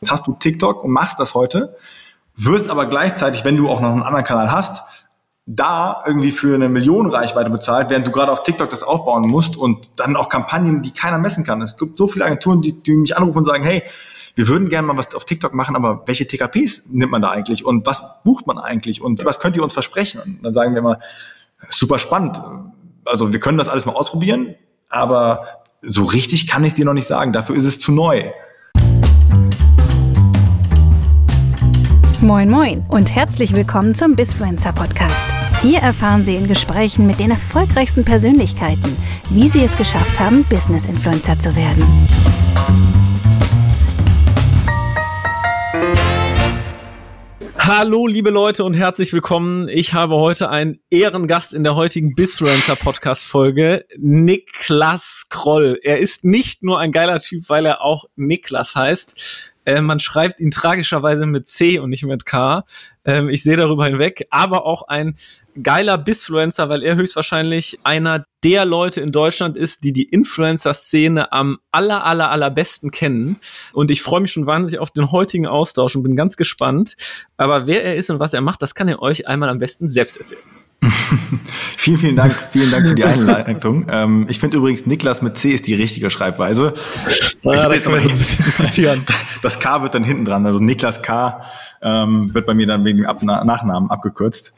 Jetzt hast du TikTok und machst das heute, wirst aber gleichzeitig, wenn du auch noch einen anderen Kanal hast, da irgendwie für eine Million Reichweite bezahlt, während du gerade auf TikTok das aufbauen musst und dann auch Kampagnen, die keiner messen kann. Es gibt so viele Agenturen, die, die mich anrufen und sagen, hey, wir würden gerne mal was auf TikTok machen, aber welche TKPs nimmt man da eigentlich und was bucht man eigentlich und was könnt ihr uns versprechen? Und dann sagen wir mal, super spannend. Also wir können das alles mal ausprobieren, aber so richtig kann ich dir noch nicht sagen. Dafür ist es zu neu. Moin Moin und herzlich willkommen zum Bisfluencer Podcast. Hier erfahren Sie in Gesprächen mit den erfolgreichsten Persönlichkeiten, wie sie es geschafft haben, Business Influencer zu werden. Hallo, liebe Leute und herzlich willkommen. Ich habe heute einen Ehrengast in der heutigen Bisfluencer Podcast Folge, Niklas Kroll. Er ist nicht nur ein geiler Typ, weil er auch Niklas heißt. Äh, man schreibt ihn tragischerweise mit C und nicht mit K. Ähm, ich sehe darüber hinweg, aber auch ein geiler Bisfluencer, weil er höchstwahrscheinlich einer der Leute in Deutschland ist, die die Influencer-Szene am aller, aller, allerbesten kennen. Und ich freue mich schon wahnsinnig auf den heutigen Austausch und bin ganz gespannt. Aber wer er ist und was er macht, das kann er euch einmal am besten selbst erzählen. Vielen, vielen Dank, vielen Dank für die Einleitung. ähm, ich finde übrigens, Niklas mit C ist die richtige Schreibweise. Ja, ich da können wir ein bisschen diskutieren. Das K wird dann hinten dran. Also Niklas K ähm, wird bei mir dann wegen dem Ab Nachnamen abgekürzt.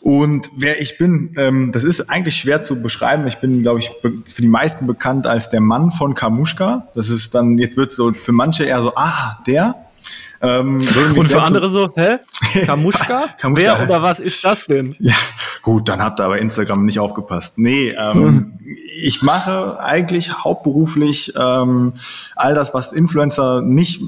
Und wer ich bin, ähm, das ist eigentlich schwer zu beschreiben. Ich bin, glaube ich, für die meisten bekannt als der Mann von Kamuschka. Das ist dann, jetzt wird so für manche eher so, ah, der. Ähm, und für andere so, hä? Kamuschka? Kamuschka? Wer oder was ist das denn? Ja, gut, dann habt ihr aber Instagram nicht aufgepasst. Nee, ähm, hm. ich mache eigentlich hauptberuflich ähm, all das, was Influencer nicht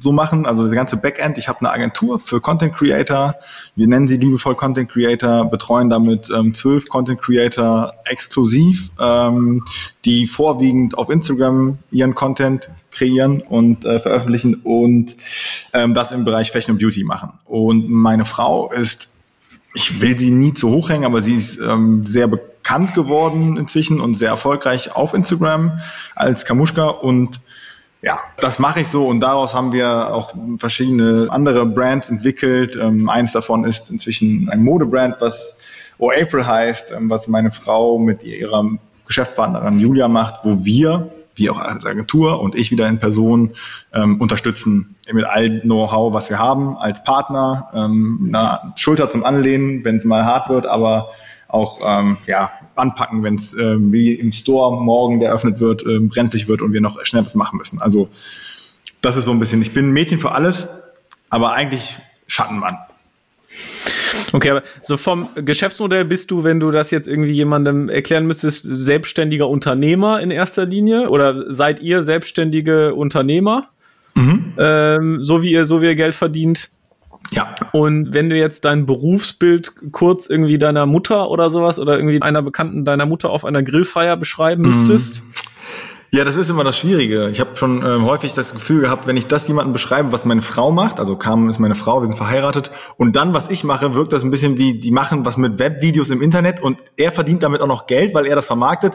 so machen, also das ganze Backend. Ich habe eine Agentur für Content Creator. Wir nennen sie liebevoll Content Creator, betreuen damit ähm, zwölf Content Creator exklusiv, ähm, die vorwiegend auf Instagram ihren Content kreieren und äh, veröffentlichen und ähm, das im Bereich Fashion und Beauty machen. Und meine Frau ist, ich will sie nie zu hoch hängen, aber sie ist ähm, sehr bekannt geworden inzwischen und sehr erfolgreich auf Instagram als Kamuschka und ja, das mache ich so und daraus haben wir auch verschiedene andere Brands entwickelt. Ähm, eins davon ist inzwischen ein Modebrand, was O April heißt, ähm, was meine Frau mit ihrer Geschäftspartnerin Julia macht, wo wir wie auch als Agentur und ich wieder in Person ähm, unterstützen mit all Know-how, was wir haben als Partner, ähm, eine Schulter zum Anlehnen, wenn es mal hart wird, aber auch ähm, ja, anpacken, wenn es ähm, wie im Store morgen, der eröffnet wird, ähm, brenzlig wird und wir noch schnell was machen müssen. Also das ist so ein bisschen, ich bin Mädchen für alles, aber eigentlich Schattenmann. Okay, aber so vom Geschäftsmodell bist du, wenn du das jetzt irgendwie jemandem erklären müsstest, selbstständiger Unternehmer in erster Linie oder seid ihr selbstständige Unternehmer? Mhm. Ähm, so wie ihr, so wie ihr Geld verdient. Ja. Und wenn du jetzt dein Berufsbild kurz irgendwie deiner Mutter oder sowas oder irgendwie einer Bekannten deiner Mutter auf einer Grillfeier beschreiben müsstest. Mhm. Ja, das ist immer das Schwierige. Ich habe schon ähm, häufig das Gefühl gehabt, wenn ich das jemandem beschreibe, was meine Frau macht, also Carmen ist meine Frau, wir sind verheiratet, und dann, was ich mache, wirkt das ein bisschen wie, die machen was mit Webvideos im Internet und er verdient damit auch noch Geld, weil er das vermarktet.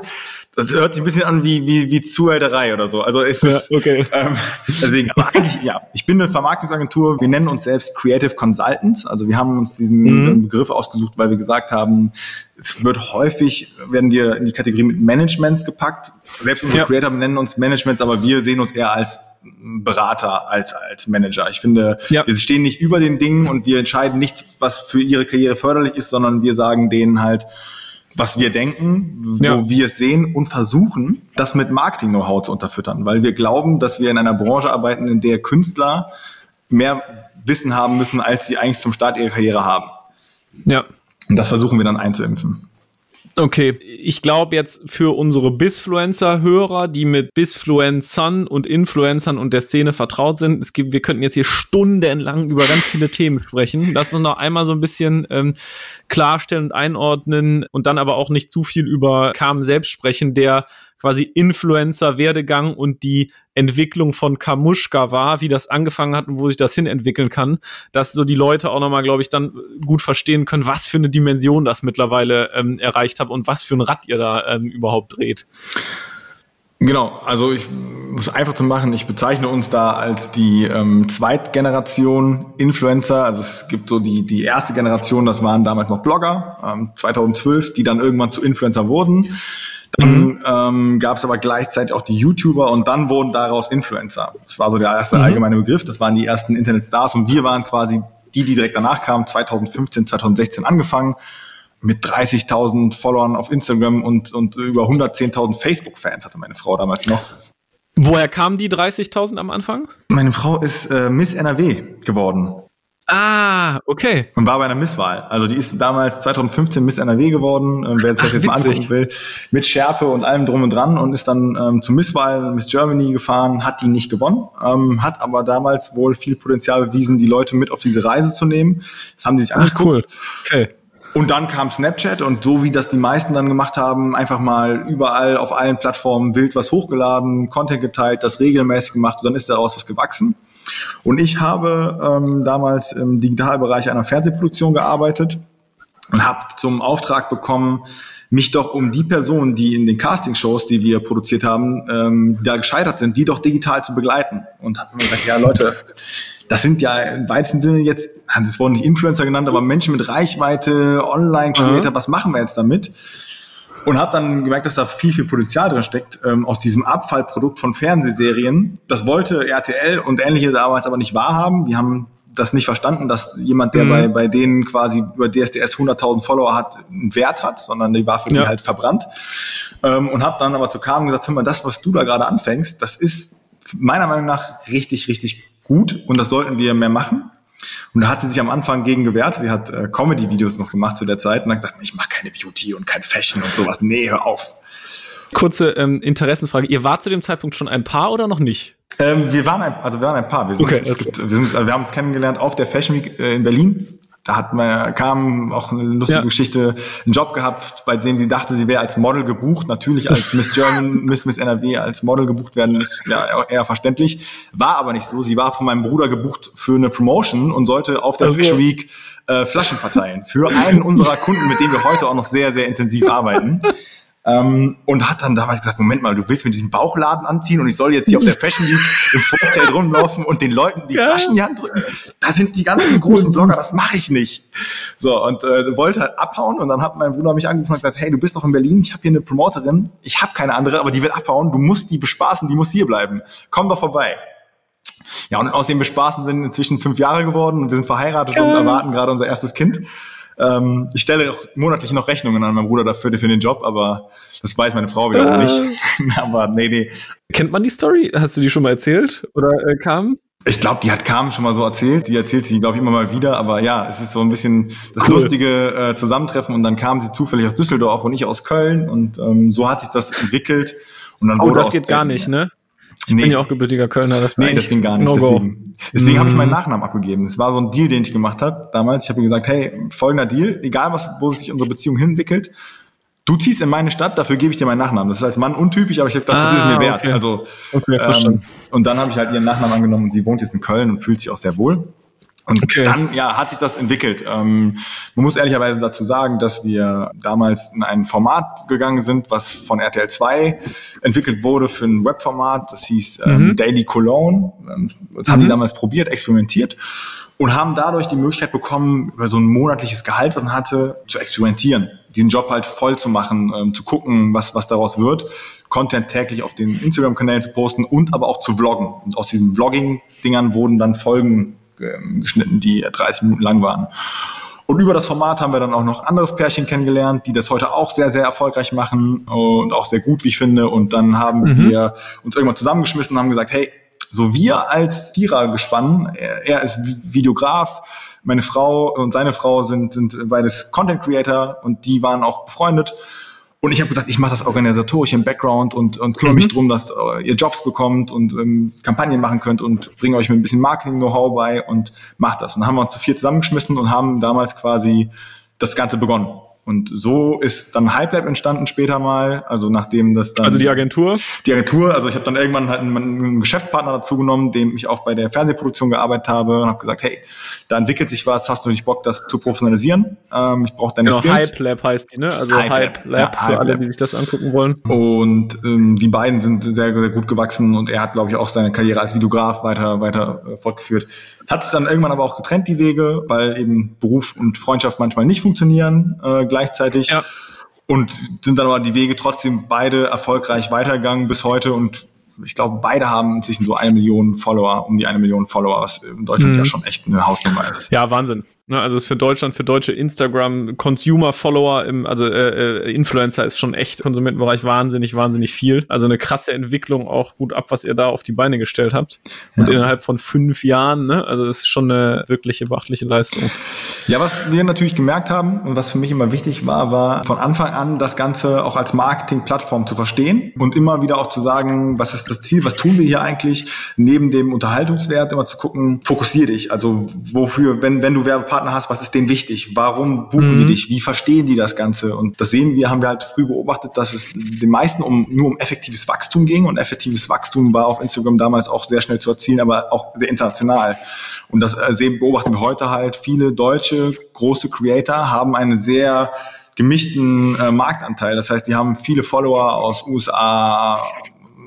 Das hört sich ein bisschen an wie, wie, wie Zuhälterei oder so. Also es ist, ja, okay. ähm, deswegen, aber eigentlich, ja, ich bin eine Vermarktungsagentur, wir nennen uns selbst Creative Consultants, also wir haben uns diesen mhm. Begriff ausgesucht, weil wir gesagt haben, es wird häufig, werden wir in die Kategorie mit Managements gepackt. Selbst unsere ja. Creator nennen uns Managements, aber wir sehen uns eher als Berater als als Manager. Ich finde, ja. wir stehen nicht über den Dingen und wir entscheiden nicht, was für ihre Karriere förderlich ist, sondern wir sagen denen halt, was wir denken, wo ja. wir es sehen und versuchen, das mit Marketing-Know-how zu unterfüttern, weil wir glauben, dass wir in einer Branche arbeiten, in der Künstler mehr Wissen haben müssen, als sie eigentlich zum Start ihrer Karriere haben. Ja. Und das versuchen wir dann einzuimpfen. Okay, ich glaube jetzt für unsere Bisfluencer-Hörer, die mit Bisfluencern und Influencern und der Szene vertraut sind, es gibt, wir könnten jetzt hier stundenlang über ganz viele Themen sprechen. Lass uns noch einmal so ein bisschen ähm, klarstellen und einordnen und dann aber auch nicht zu viel über Carmen selbst sprechen, der quasi Influencer-Werdegang und die Entwicklung von Kamuschka war, wie das angefangen hat und wo sich das hin entwickeln kann, dass so die Leute auch nochmal, glaube ich, dann gut verstehen können, was für eine Dimension das mittlerweile ähm, erreicht hat und was für ein Rad ihr da ähm, überhaupt dreht. Genau, also ich muss einfach zu machen, ich bezeichne uns da als die ähm, Zweitgeneration Influencer. Also es gibt so die, die erste Generation, das waren damals noch Blogger, ähm, 2012, die dann irgendwann zu Influencer wurden. Dann mhm. ähm, gab es aber gleichzeitig auch die YouTuber und dann wurden daraus Influencer. Das war so der erste mhm. allgemeine Begriff. Das waren die ersten Internetstars und wir waren quasi die, die direkt danach kamen, 2015, 2016 angefangen mit 30.000 Followern auf Instagram und, und über 110.000 Facebook-Fans hatte meine Frau damals noch. Woher kamen die 30.000 am Anfang? Meine Frau ist äh, Miss NRW geworden. Ah, okay. Und war bei einer Misswahl. Also die ist damals 2015 Miss NRW geworden, äh, wer sich das jetzt mal angucken will, mit Schärpe und allem drum und dran und ist dann ähm, zur Misswahl Miss Germany gefahren, hat die nicht gewonnen, ähm, hat aber damals wohl viel Potenzial bewiesen, die Leute mit auf diese Reise zu nehmen. Das haben die sich angeguckt. Ach, cool. Okay. Und dann kam Snapchat und so wie das die meisten dann gemacht haben, einfach mal überall auf allen Plattformen wild was hochgeladen, Content geteilt, das regelmäßig gemacht und dann ist daraus was gewachsen. Und ich habe ähm, damals im Digitalbereich einer Fernsehproduktion gearbeitet und habe zum Auftrag bekommen, mich doch um die Personen, die in den Castingshows, die wir produziert haben, ähm, da gescheitert sind, die doch digital zu begleiten. Und habe mir gesagt, ja Leute, das sind ja im weitesten Sinne jetzt, das wurden nicht Influencer genannt, aber Menschen mit Reichweite, Online-Creator, mhm. was machen wir jetzt damit? Und habe dann gemerkt, dass da viel, viel Potenzial drin steckt ähm, aus diesem Abfallprodukt von Fernsehserien. Das wollte RTL und ähnliche damals aber nicht wahrhaben. Die haben das nicht verstanden, dass jemand, der mhm. bei, bei denen quasi über DSDS 100.000 Follower hat, einen Wert hat, sondern die war für ja. die halt verbrannt. Ähm, und habe dann aber zu Carmen gesagt, hör mal, das, was du da gerade anfängst, das ist meiner Meinung nach richtig, richtig gut und das sollten wir mehr machen. Und da hat sie sich am Anfang gegen gewehrt. Sie hat äh, Comedy-Videos noch gemacht zu der Zeit und hat gesagt, ich mache keine Beauty und kein Fashion und sowas. Nee, hör auf. Kurze ähm, Interessensfrage. Ihr wart zu dem Zeitpunkt schon ein Paar oder noch nicht? Ähm, wir waren ein, also wir waren ein Paar. Wir, sind, okay, okay. Gibt, wir, sind, also wir haben uns kennengelernt auf der Fashion Week äh, in Berlin da hat man, kam auch eine lustige ja. Geschichte, einen Job gehabt, bei dem sie dachte, sie wäre als Model gebucht. Natürlich als Miss German, Miss Miss NRW als Model gebucht werden, ist ja eher verständlich. War aber nicht so. Sie war von meinem Bruder gebucht für eine Promotion und sollte auf der okay. Fashion Week äh, Flaschen verteilen. Für einen unserer Kunden, mit dem wir heute auch noch sehr, sehr intensiv arbeiten. Ähm, und hat dann damals gesagt, Moment mal, du willst mir diesen Bauchladen anziehen und ich soll jetzt hier auf der Fashion Week im Vorzelt rumlaufen und den Leuten die. Flaschen in die Hand drücken. Da sind die ganzen großen Blogger, das mache ich nicht. So, und äh, wollte halt abhauen und dann hat mein Bruder mich angerufen und gesagt, hey, du bist doch in Berlin, ich habe hier eine Promoterin, ich habe keine andere, aber die will abhauen, du musst die bespaßen, die muss hier bleiben. Komm doch vorbei. Ja, und aus dem Bespaßen sind inzwischen fünf Jahre geworden und wir sind verheiratet ja. und erwarten gerade unser erstes Kind. Ähm, ich stelle auch monatlich noch Rechnungen an meinen Bruder dafür für den Job, aber das weiß meine Frau wiederum äh. nicht. aber nee, nee. Kennt man die Story? Hast du die schon mal erzählt? Oder äh, kam? Ich glaube, die hat Carmen schon mal so erzählt. Die erzählt sie, glaube ich, immer mal wieder. Aber ja, es ist so ein bisschen das cool. lustige äh, Zusammentreffen. Und dann kam sie zufällig aus Düsseldorf und ich aus Köln. Und ähm, so hat sich das entwickelt. Und dann oh, wurde das geht gar nicht, ne? Ich nee. bin ja auch gebürtiger Kölner. Das nee, das ging gar nicht. No deswegen deswegen mm. habe ich meinen Nachnamen abgegeben. Das war so ein Deal, den ich gemacht habe damals. Ich habe gesagt, hey, folgender Deal, egal was, wo sich unsere Beziehung hinentwickelt, du ziehst in meine Stadt, dafür gebe ich dir meinen Nachnamen. Das ist als Mann untypisch, aber ich habe gedacht, ah, das ist mir ah, wert. Okay. Also okay, ähm, und dann habe ich halt ihren Nachnamen angenommen und sie wohnt jetzt in Köln und fühlt sich auch sehr wohl. Und okay. dann ja, hat sich das entwickelt. Ähm, man muss ehrlicherweise dazu sagen, dass wir damals in ein Format gegangen sind, was von RTL 2 entwickelt wurde für ein Webformat. Das hieß ähm, mhm. Daily Cologne. Ähm, das mhm. haben die mhm. damals probiert, experimentiert und haben dadurch die Möglichkeit bekommen, über so ein monatliches Gehalt, was man hatte, zu experimentieren. Diesen Job halt voll zu machen, ähm, zu gucken, was, was daraus wird. Content täglich auf den Instagram-Kanälen zu posten und aber auch zu vloggen. Und aus diesen Vlogging-Dingern wurden dann Folgen geschnitten, die 30 Minuten lang waren. Und über das Format haben wir dann auch noch anderes Pärchen kennengelernt, die das heute auch sehr, sehr erfolgreich machen und auch sehr gut, wie ich finde. Und dann haben mhm. wir uns irgendwann zusammengeschmissen und haben gesagt, hey, so wir als Vierergespann, er, er ist Videograf, meine Frau und seine Frau sind, sind beides Content Creator und die waren auch befreundet. Und ich habe gesagt, ich mache das organisatorisch im Background und, und kümmere mhm. mich drum, dass äh, ihr Jobs bekommt und ähm, Kampagnen machen könnt und bringe euch mit ein bisschen Marketing-Know-how bei und macht das. Und dann haben wir uns zu vier zusammengeschmissen und haben damals quasi das Ganze begonnen. Und so ist dann Hype entstanden später mal, also nachdem das dann... Also die Agentur? Die Agentur, also ich habe dann irgendwann halt einen, einen Geschäftspartner dazu genommen, dem ich auch bei der Fernsehproduktion gearbeitet habe und habe gesagt, hey, da entwickelt sich was, hast du nicht Bock, das zu professionalisieren? Ähm, ich brauche deine genau, Skills. Hype Lab heißt die, ne? Also Hype, Hype Lab, ja, für Hype alle, Lab. die sich das angucken wollen. Und ähm, die beiden sind sehr, sehr gut gewachsen und er hat, glaube ich, auch seine Karriere als Videograf weiter, weiter äh, fortgeführt. Hat sich dann irgendwann aber auch getrennt, die Wege, weil eben Beruf und Freundschaft manchmal nicht funktionieren äh, gleichzeitig. Ja. Und sind dann aber die Wege trotzdem beide erfolgreich weitergegangen bis heute und ich glaube, beide haben inzwischen so eine Million Follower, um die eine Million Follower, was in Deutschland mhm. ja schon echt eine Hausnummer ist. Ja, Wahnsinn. Ne, also ist für Deutschland, für deutsche Instagram-Consumer-Follower, im, also äh, äh, Influencer ist schon echt Konsumentenbereich wahnsinnig, wahnsinnig viel. Also eine krasse Entwicklung, auch gut ab, was ihr da auf die Beine gestellt habt. Und ja. innerhalb von fünf Jahren, ne? Also das ist schon eine wirkliche beachtliche Leistung. Ja, was wir natürlich gemerkt haben und was für mich immer wichtig war, war von Anfang an das Ganze auch als Marketing-Plattform zu verstehen und immer wieder auch zu sagen, was ist das Ziel, was tun wir hier eigentlich, neben dem Unterhaltungswert immer zu gucken, fokussier dich. Also wofür, wenn, wenn du Werbepartner Partner hast, was ist denen wichtig? Warum buchen mhm. die dich? Wie verstehen die das Ganze? Und das sehen wir, haben wir halt früh beobachtet, dass es den meisten um, nur um effektives Wachstum ging. Und effektives Wachstum war auf Instagram damals auch sehr schnell zu erzielen, aber auch sehr international. Und das äh, sehen, beobachten wir heute halt. Viele deutsche große Creator haben eine sehr gemischten äh, Marktanteil. Das heißt, die haben viele Follower aus USA,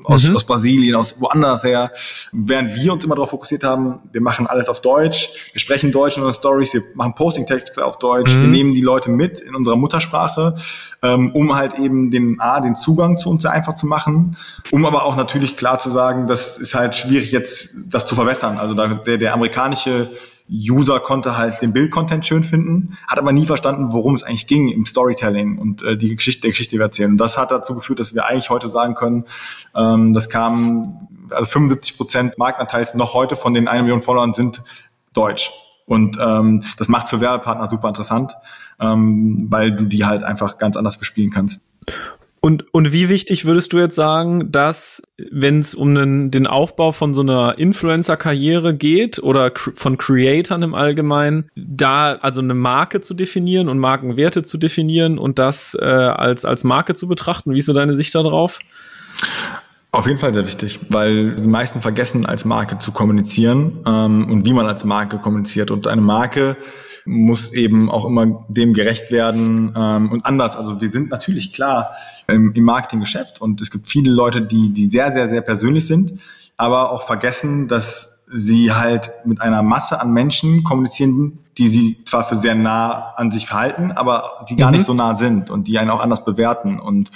aus, mhm. aus Brasilien, aus woanders her. Während wir uns immer darauf fokussiert haben, wir machen alles auf Deutsch, wir sprechen Deutsch in unseren Stories, wir machen Posting-Texte auf Deutsch, mhm. wir nehmen die Leute mit in unserer Muttersprache, ähm, um halt eben den A, den Zugang zu uns sehr einfach zu machen, um aber auch natürlich klar zu sagen, das ist halt schwierig jetzt, das zu verwässern. Also da, der, der amerikanische User konnte halt den Bildcontent schön finden, hat aber nie verstanden, worum es eigentlich ging im Storytelling und äh, die Geschichte der Geschichte, die wir erzählen. Und das hat dazu geführt, dass wir eigentlich heute sagen können, ähm, das kam, also 75 Prozent Marktanteils noch heute von den 1 Million Followern sind deutsch. Und ähm, das macht für Werbepartner super interessant, ähm, weil du die halt einfach ganz anders bespielen kannst. Und, und wie wichtig würdest du jetzt sagen, dass, wenn es um den, den Aufbau von so einer Influencer-Karriere geht oder von Creatoren im Allgemeinen, da also eine Marke zu definieren und Markenwerte zu definieren und das äh, als, als Marke zu betrachten? Wie ist so deine Sicht darauf? Auf jeden Fall sehr wichtig, weil die meisten vergessen, als Marke zu kommunizieren ähm, und wie man als Marke kommuniziert. Und eine Marke muss eben auch immer dem gerecht werden ähm, und anders. Also wir sind natürlich klar, im, im Marketinggeschäft. Und es gibt viele Leute, die, die sehr, sehr, sehr persönlich sind, aber auch vergessen, dass sie halt mit einer Masse an Menschen kommunizieren, die sie zwar für sehr nah an sich verhalten, aber die gar mhm. nicht so nah sind und die einen auch anders bewerten. Und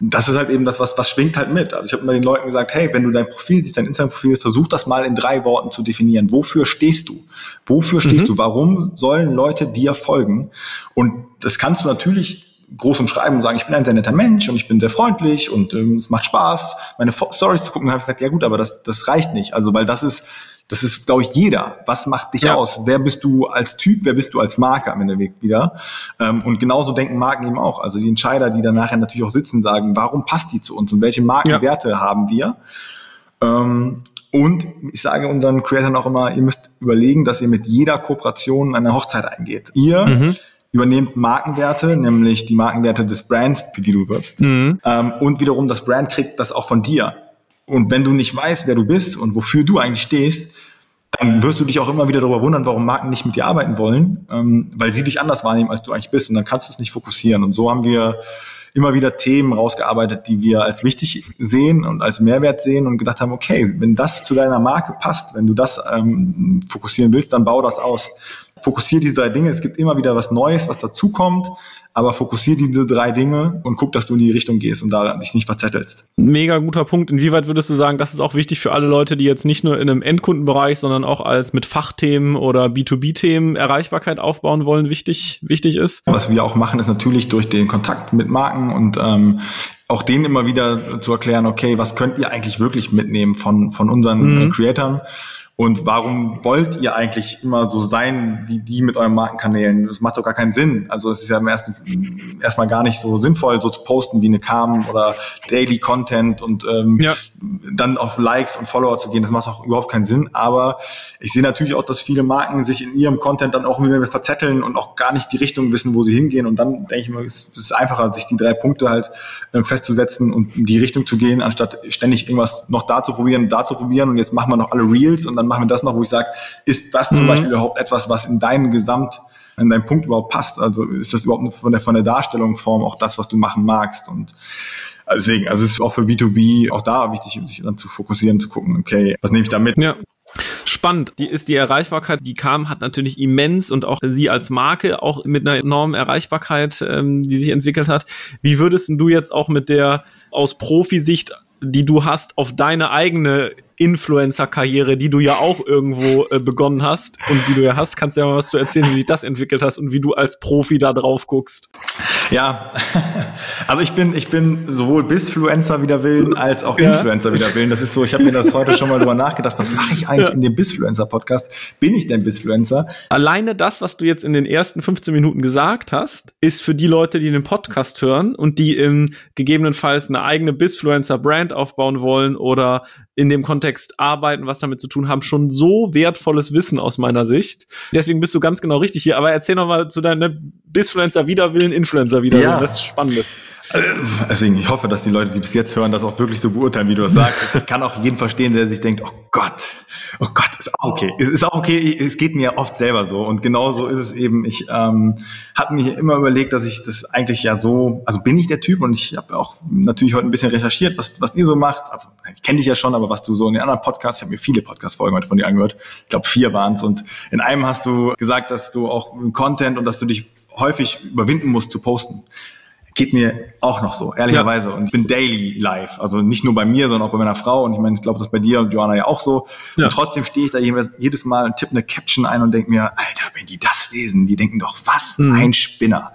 das ist halt eben das, was, was schwingt halt mit. Also ich habe immer den Leuten gesagt, hey, wenn du dein Profil siehst, dein Instagram-Profil, versuch das mal in drei Worten zu definieren. Wofür stehst du? Wofür stehst mhm. du? Warum sollen Leute dir folgen? Und das kannst du natürlich groß umschreiben und sagen, ich bin ein sehr netter Mensch und ich bin sehr freundlich und ähm, es macht Spaß, meine Stories zu gucken, habe ich gesagt, ja gut, aber das, das reicht nicht. Also weil das ist, das ist, glaube ich, jeder. Was macht dich ja. aus? Wer bist du als Typ? Wer bist du als Marke am Ende wieder? Ähm, und genauso denken Marken eben auch. Also die Entscheider, die dann nachher natürlich auch sitzen, sagen, warum passt die zu uns und welche Markenwerte ja. haben wir? Ähm, und ich sage unseren Creatoren auch immer, ihr müsst überlegen, dass ihr mit jeder Kooperation eine Hochzeit eingeht. Ihr mhm übernehmt Markenwerte, nämlich die Markenwerte des Brands, für die du wirbst. Mhm. Ähm, und wiederum das Brand kriegt das auch von dir. Und wenn du nicht weißt, wer du bist und wofür du eigentlich stehst, dann wirst du dich auch immer wieder darüber wundern, warum Marken nicht mit dir arbeiten wollen, ähm, weil sie dich anders wahrnehmen, als du eigentlich bist. Und dann kannst du es nicht fokussieren. Und so haben wir immer wieder Themen rausgearbeitet, die wir als wichtig sehen und als Mehrwert sehen und gedacht haben, okay, wenn das zu deiner Marke passt, wenn du das ähm, fokussieren willst, dann bau das aus fokussiere diese drei Dinge. Es gibt immer wieder was Neues, was dazukommt, aber fokussiere diese drei Dinge und guck, dass du in die Richtung gehst und da dich nicht verzettelst. Mega guter Punkt. Inwieweit würdest du sagen, das ist auch wichtig für alle Leute, die jetzt nicht nur in einem Endkundenbereich, sondern auch als mit Fachthemen oder B2B-Themen Erreichbarkeit aufbauen wollen, wichtig, wichtig ist? Was wir auch machen, ist natürlich durch den Kontakt mit Marken und ähm, auch denen immer wieder zu erklären, okay, was könnt ihr eigentlich wirklich mitnehmen von, von unseren mhm. Creatoren? Und warum wollt ihr eigentlich immer so sein wie die mit euren Markenkanälen? Das macht doch gar keinen Sinn. Also es ist ja im ersten erstmal gar nicht so sinnvoll, so zu posten wie eine Cam oder Daily Content und ähm, ja. Dann auf Likes und Follower zu gehen. Das macht auch überhaupt keinen Sinn. Aber ich sehe natürlich auch, dass viele Marken sich in ihrem Content dann auch wieder verzetteln und auch gar nicht die Richtung wissen, wo sie hingehen. Und dann denke ich mir, es ist einfacher, sich die drei Punkte halt äh, festzusetzen und in die Richtung zu gehen, anstatt ständig irgendwas noch da zu probieren, da zu probieren. Und jetzt machen wir noch alle Reels und dann machen wir das noch, wo ich sage, ist das zum mhm. Beispiel überhaupt etwas, was in deinen Gesamt, in deinen Punkt überhaupt passt? Also ist das überhaupt von der, von der Darstellungsform auch das, was du machen magst? Und deswegen, also es ist auch für B2B auch da wichtig, sich dann zu fokussieren, zu gucken, okay, was nehme ich da mit? Ja. Spannend. Die ist die Erreichbarkeit, die kam, hat natürlich immens und auch sie als Marke auch mit einer enormen Erreichbarkeit, ähm, die sich entwickelt hat. Wie würdest du jetzt auch mit der aus Profisicht die du hast auf deine eigene Influencer-Karriere, die du ja auch irgendwo äh, begonnen hast und die du ja hast, kannst du ja mal was zu erzählen, wie sich das entwickelt hast und wie du als Profi da drauf guckst. Ja, also ich bin, ich bin sowohl Bisfluencer wieder willen als auch ja. Influencer wieder willen. Das ist so, ich habe mir das heute schon mal drüber nachgedacht, was mache ich eigentlich ja. in dem Bisfluencer-Podcast? Bin ich denn Bisfluencer? Alleine das, was du jetzt in den ersten 15 Minuten gesagt hast, ist für die Leute, die den Podcast hören und die im gegebenenfalls eine eigene Bisfluencer-Brand aufbauen wollen oder in dem Kontext arbeiten, was damit zu tun haben, schon so wertvolles Wissen aus meiner Sicht. Deswegen bist du ganz genau richtig hier. Aber erzähl noch mal zu deinem Bisfluencer Widerwillen, Influencer Widerwillen. Ja. Das ist spannend. Deswegen, ich hoffe, dass die Leute, die bis jetzt hören, das auch wirklich so beurteilen, wie du das sagst. Ich kann auch jeden verstehen, der sich denkt, oh Gott, oh Gott, ist auch okay. Es ist auch okay, es geht mir oft selber so. Und genau so ist es eben. Ich ähm, habe mir immer überlegt, dass ich das eigentlich ja so, also bin ich der Typ und ich habe auch natürlich heute ein bisschen recherchiert, was, was ihr so macht. Also ich kenne dich ja schon, aber was du so in den anderen Podcasts, ich habe mir viele Podcast-Folgen heute von dir angehört. Ich glaube, vier waren es. Und in einem hast du gesagt, dass du auch Content und dass du dich häufig überwinden musst zu posten geht mir auch noch so, ehrlicherweise. Ja. Und ich bin daily live. Also nicht nur bei mir, sondern auch bei meiner Frau. Und ich meine, ich glaube, das ist bei dir und Joanna ja auch so. Ja. Und trotzdem stehe ich da jedes Mal und tippe eine Caption ein und denke mir, Alter, wenn die das lesen, die denken doch, was mhm. ein Spinner.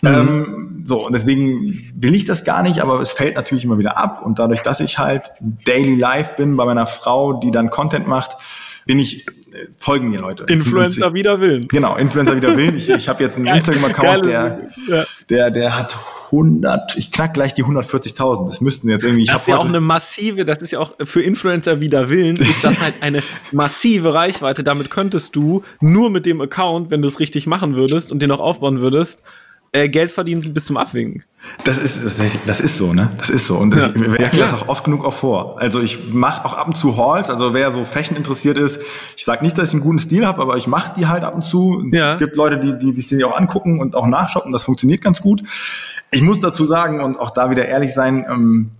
Mhm. Ähm, so, und deswegen will ich das gar nicht, aber es fällt natürlich immer wieder ab. Und dadurch, dass ich halt daily live bin bei meiner Frau, die dann Content macht, bin ich folgen mir Leute. Influencer wider Willen. Genau, Influencer wider Willen. Ich, ich habe jetzt einen Instagram-Account, der, der, der hat 100, ich knack gleich die 140.000. Das müssten jetzt irgendwie. Ich das ist ja auch eine massive, das ist ja auch für Influencer wider Willen, ist das halt eine massive Reichweite. Damit könntest du nur mit dem Account, wenn du es richtig machen würdest und den auch aufbauen würdest, äh, Geld verdienen bis zum Abwinken. Das ist, das ist so, ne? Das ist so. Und das, ja. ich werfe das auch oft genug auch vor. Also ich mache auch ab und zu Halls, also wer so Fashion interessiert ist, ich sage nicht, dass ich einen guten Stil habe, aber ich mache die halt ab und zu. Ja. Es gibt Leute, die, die, die sich auch angucken und auch nachshoppen, das funktioniert ganz gut. Ich muss dazu sagen und auch da wieder ehrlich sein, ähm,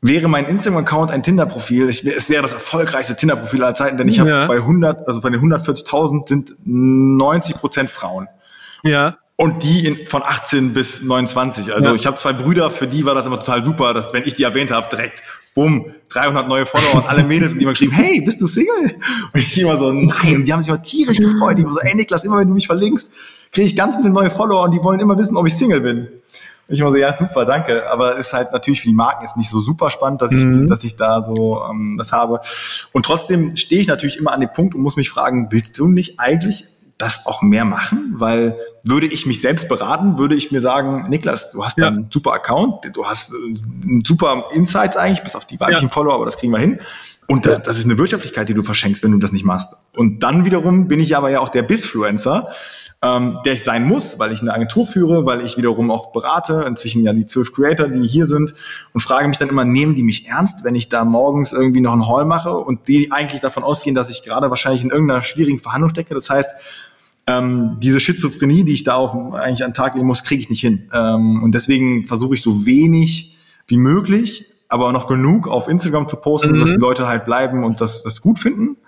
wäre mein Instagram-Account ein Tinder-Profil, es wäre das erfolgreichste Tinder-Profil aller Zeiten, denn ich habe ja. bei 100, also von den 140.000 sind 90 Prozent Frauen. Ja. Und die in, von 18 bis 29. Also ja. ich habe zwei Brüder, für die war das immer total super, dass wenn ich die erwähnt habe, direkt, bumm, 300 neue Follower und alle Mädels sind immer geschrieben, hey, bist du Single? Und ich immer so, nein, die haben sich immer tierisch gefreut. Die immer so, ey Niklas, immer wenn du mich verlinkst, kriege ich ganz viele neue Follower und die wollen immer wissen, ob ich Single bin. Und ich immer so, ja, super, danke. Aber ist halt natürlich für die Marken jetzt nicht so super spannend, dass ich, mhm. dass ich da so ähm, das habe. Und trotzdem stehe ich natürlich immer an dem Punkt und muss mich fragen, willst du nicht eigentlich das auch mehr machen? Weil würde ich mich selbst beraten, würde ich mir sagen, Niklas, du hast ja. einen super Account, du hast einen super Insights eigentlich, bis auf die weiblichen ja. Follower, aber das kriegen wir hin. Und das, das ist eine Wirtschaftlichkeit, die du verschenkst, wenn du das nicht machst. Und dann wiederum bin ich aber ja auch der Bisfluencer, ähm, der ich sein muss, weil ich eine Agentur führe, weil ich wiederum auch berate, inzwischen ja die zwölf Creator, die hier sind und frage mich dann immer, nehmen die mich ernst, wenn ich da morgens irgendwie noch einen Hall mache und die eigentlich davon ausgehen, dass ich gerade wahrscheinlich in irgendeiner schwierigen Verhandlung stecke. Das heißt, ähm, diese Schizophrenie, die ich da auf, eigentlich an den Tag legen muss, kriege ich nicht hin. Ähm, und deswegen versuche ich so wenig wie möglich, aber noch genug auf Instagram zu posten, mhm. dass die Leute halt bleiben und das, das gut finden.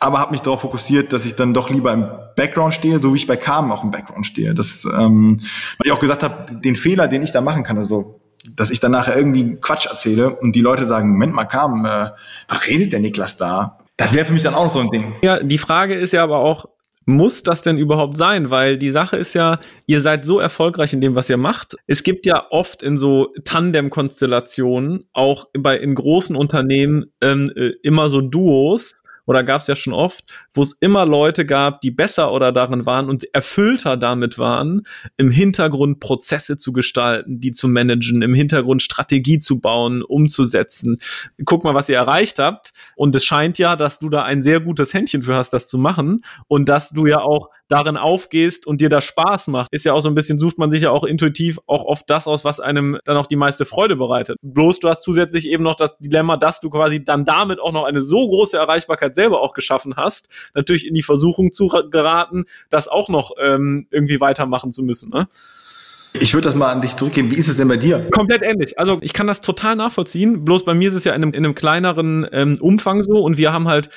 Aber habe mich darauf fokussiert, dass ich dann doch lieber im Background stehe, so wie ich bei Carmen auch im Background stehe. Das, ähm, weil ich auch gesagt habe, den Fehler, den ich da machen kann, also dass ich dann nachher irgendwie Quatsch erzähle und die Leute sagen, Moment mal, Carmen, äh, was redet der Niklas da? Das wäre für mich dann auch so ein Ding. Ja, die Frage ist ja aber auch, muss das denn überhaupt sein? Weil die Sache ist ja, ihr seid so erfolgreich in dem, was ihr macht. Es gibt ja oft in so Tandem-Konstellationen, auch bei in großen Unternehmen, ähm, äh, immer so Duos, oder gab es ja schon oft, wo es immer Leute gab, die besser oder darin waren und erfüllter damit waren, im Hintergrund Prozesse zu gestalten, die zu managen, im Hintergrund Strategie zu bauen, umzusetzen. Guck mal, was ihr erreicht habt. Und es scheint ja, dass du da ein sehr gutes Händchen für hast, das zu machen und dass du ja auch darin aufgehst und dir das Spaß macht. Ist ja auch so ein bisschen, sucht man sich ja auch intuitiv auch oft das aus, was einem dann auch die meiste Freude bereitet. Bloß du hast zusätzlich eben noch das Dilemma, dass du quasi dann damit auch noch eine so große Erreichbarkeit selber auch geschaffen hast, natürlich in die Versuchung zu geraten, das auch noch ähm, irgendwie weitermachen zu müssen. Ne? Ich würde das mal an dich zurückgeben. Wie ist es denn bei dir? Komplett ähnlich. Also ich kann das total nachvollziehen. Bloß bei mir ist es ja in einem, in einem kleineren ähm, Umfang so und wir haben halt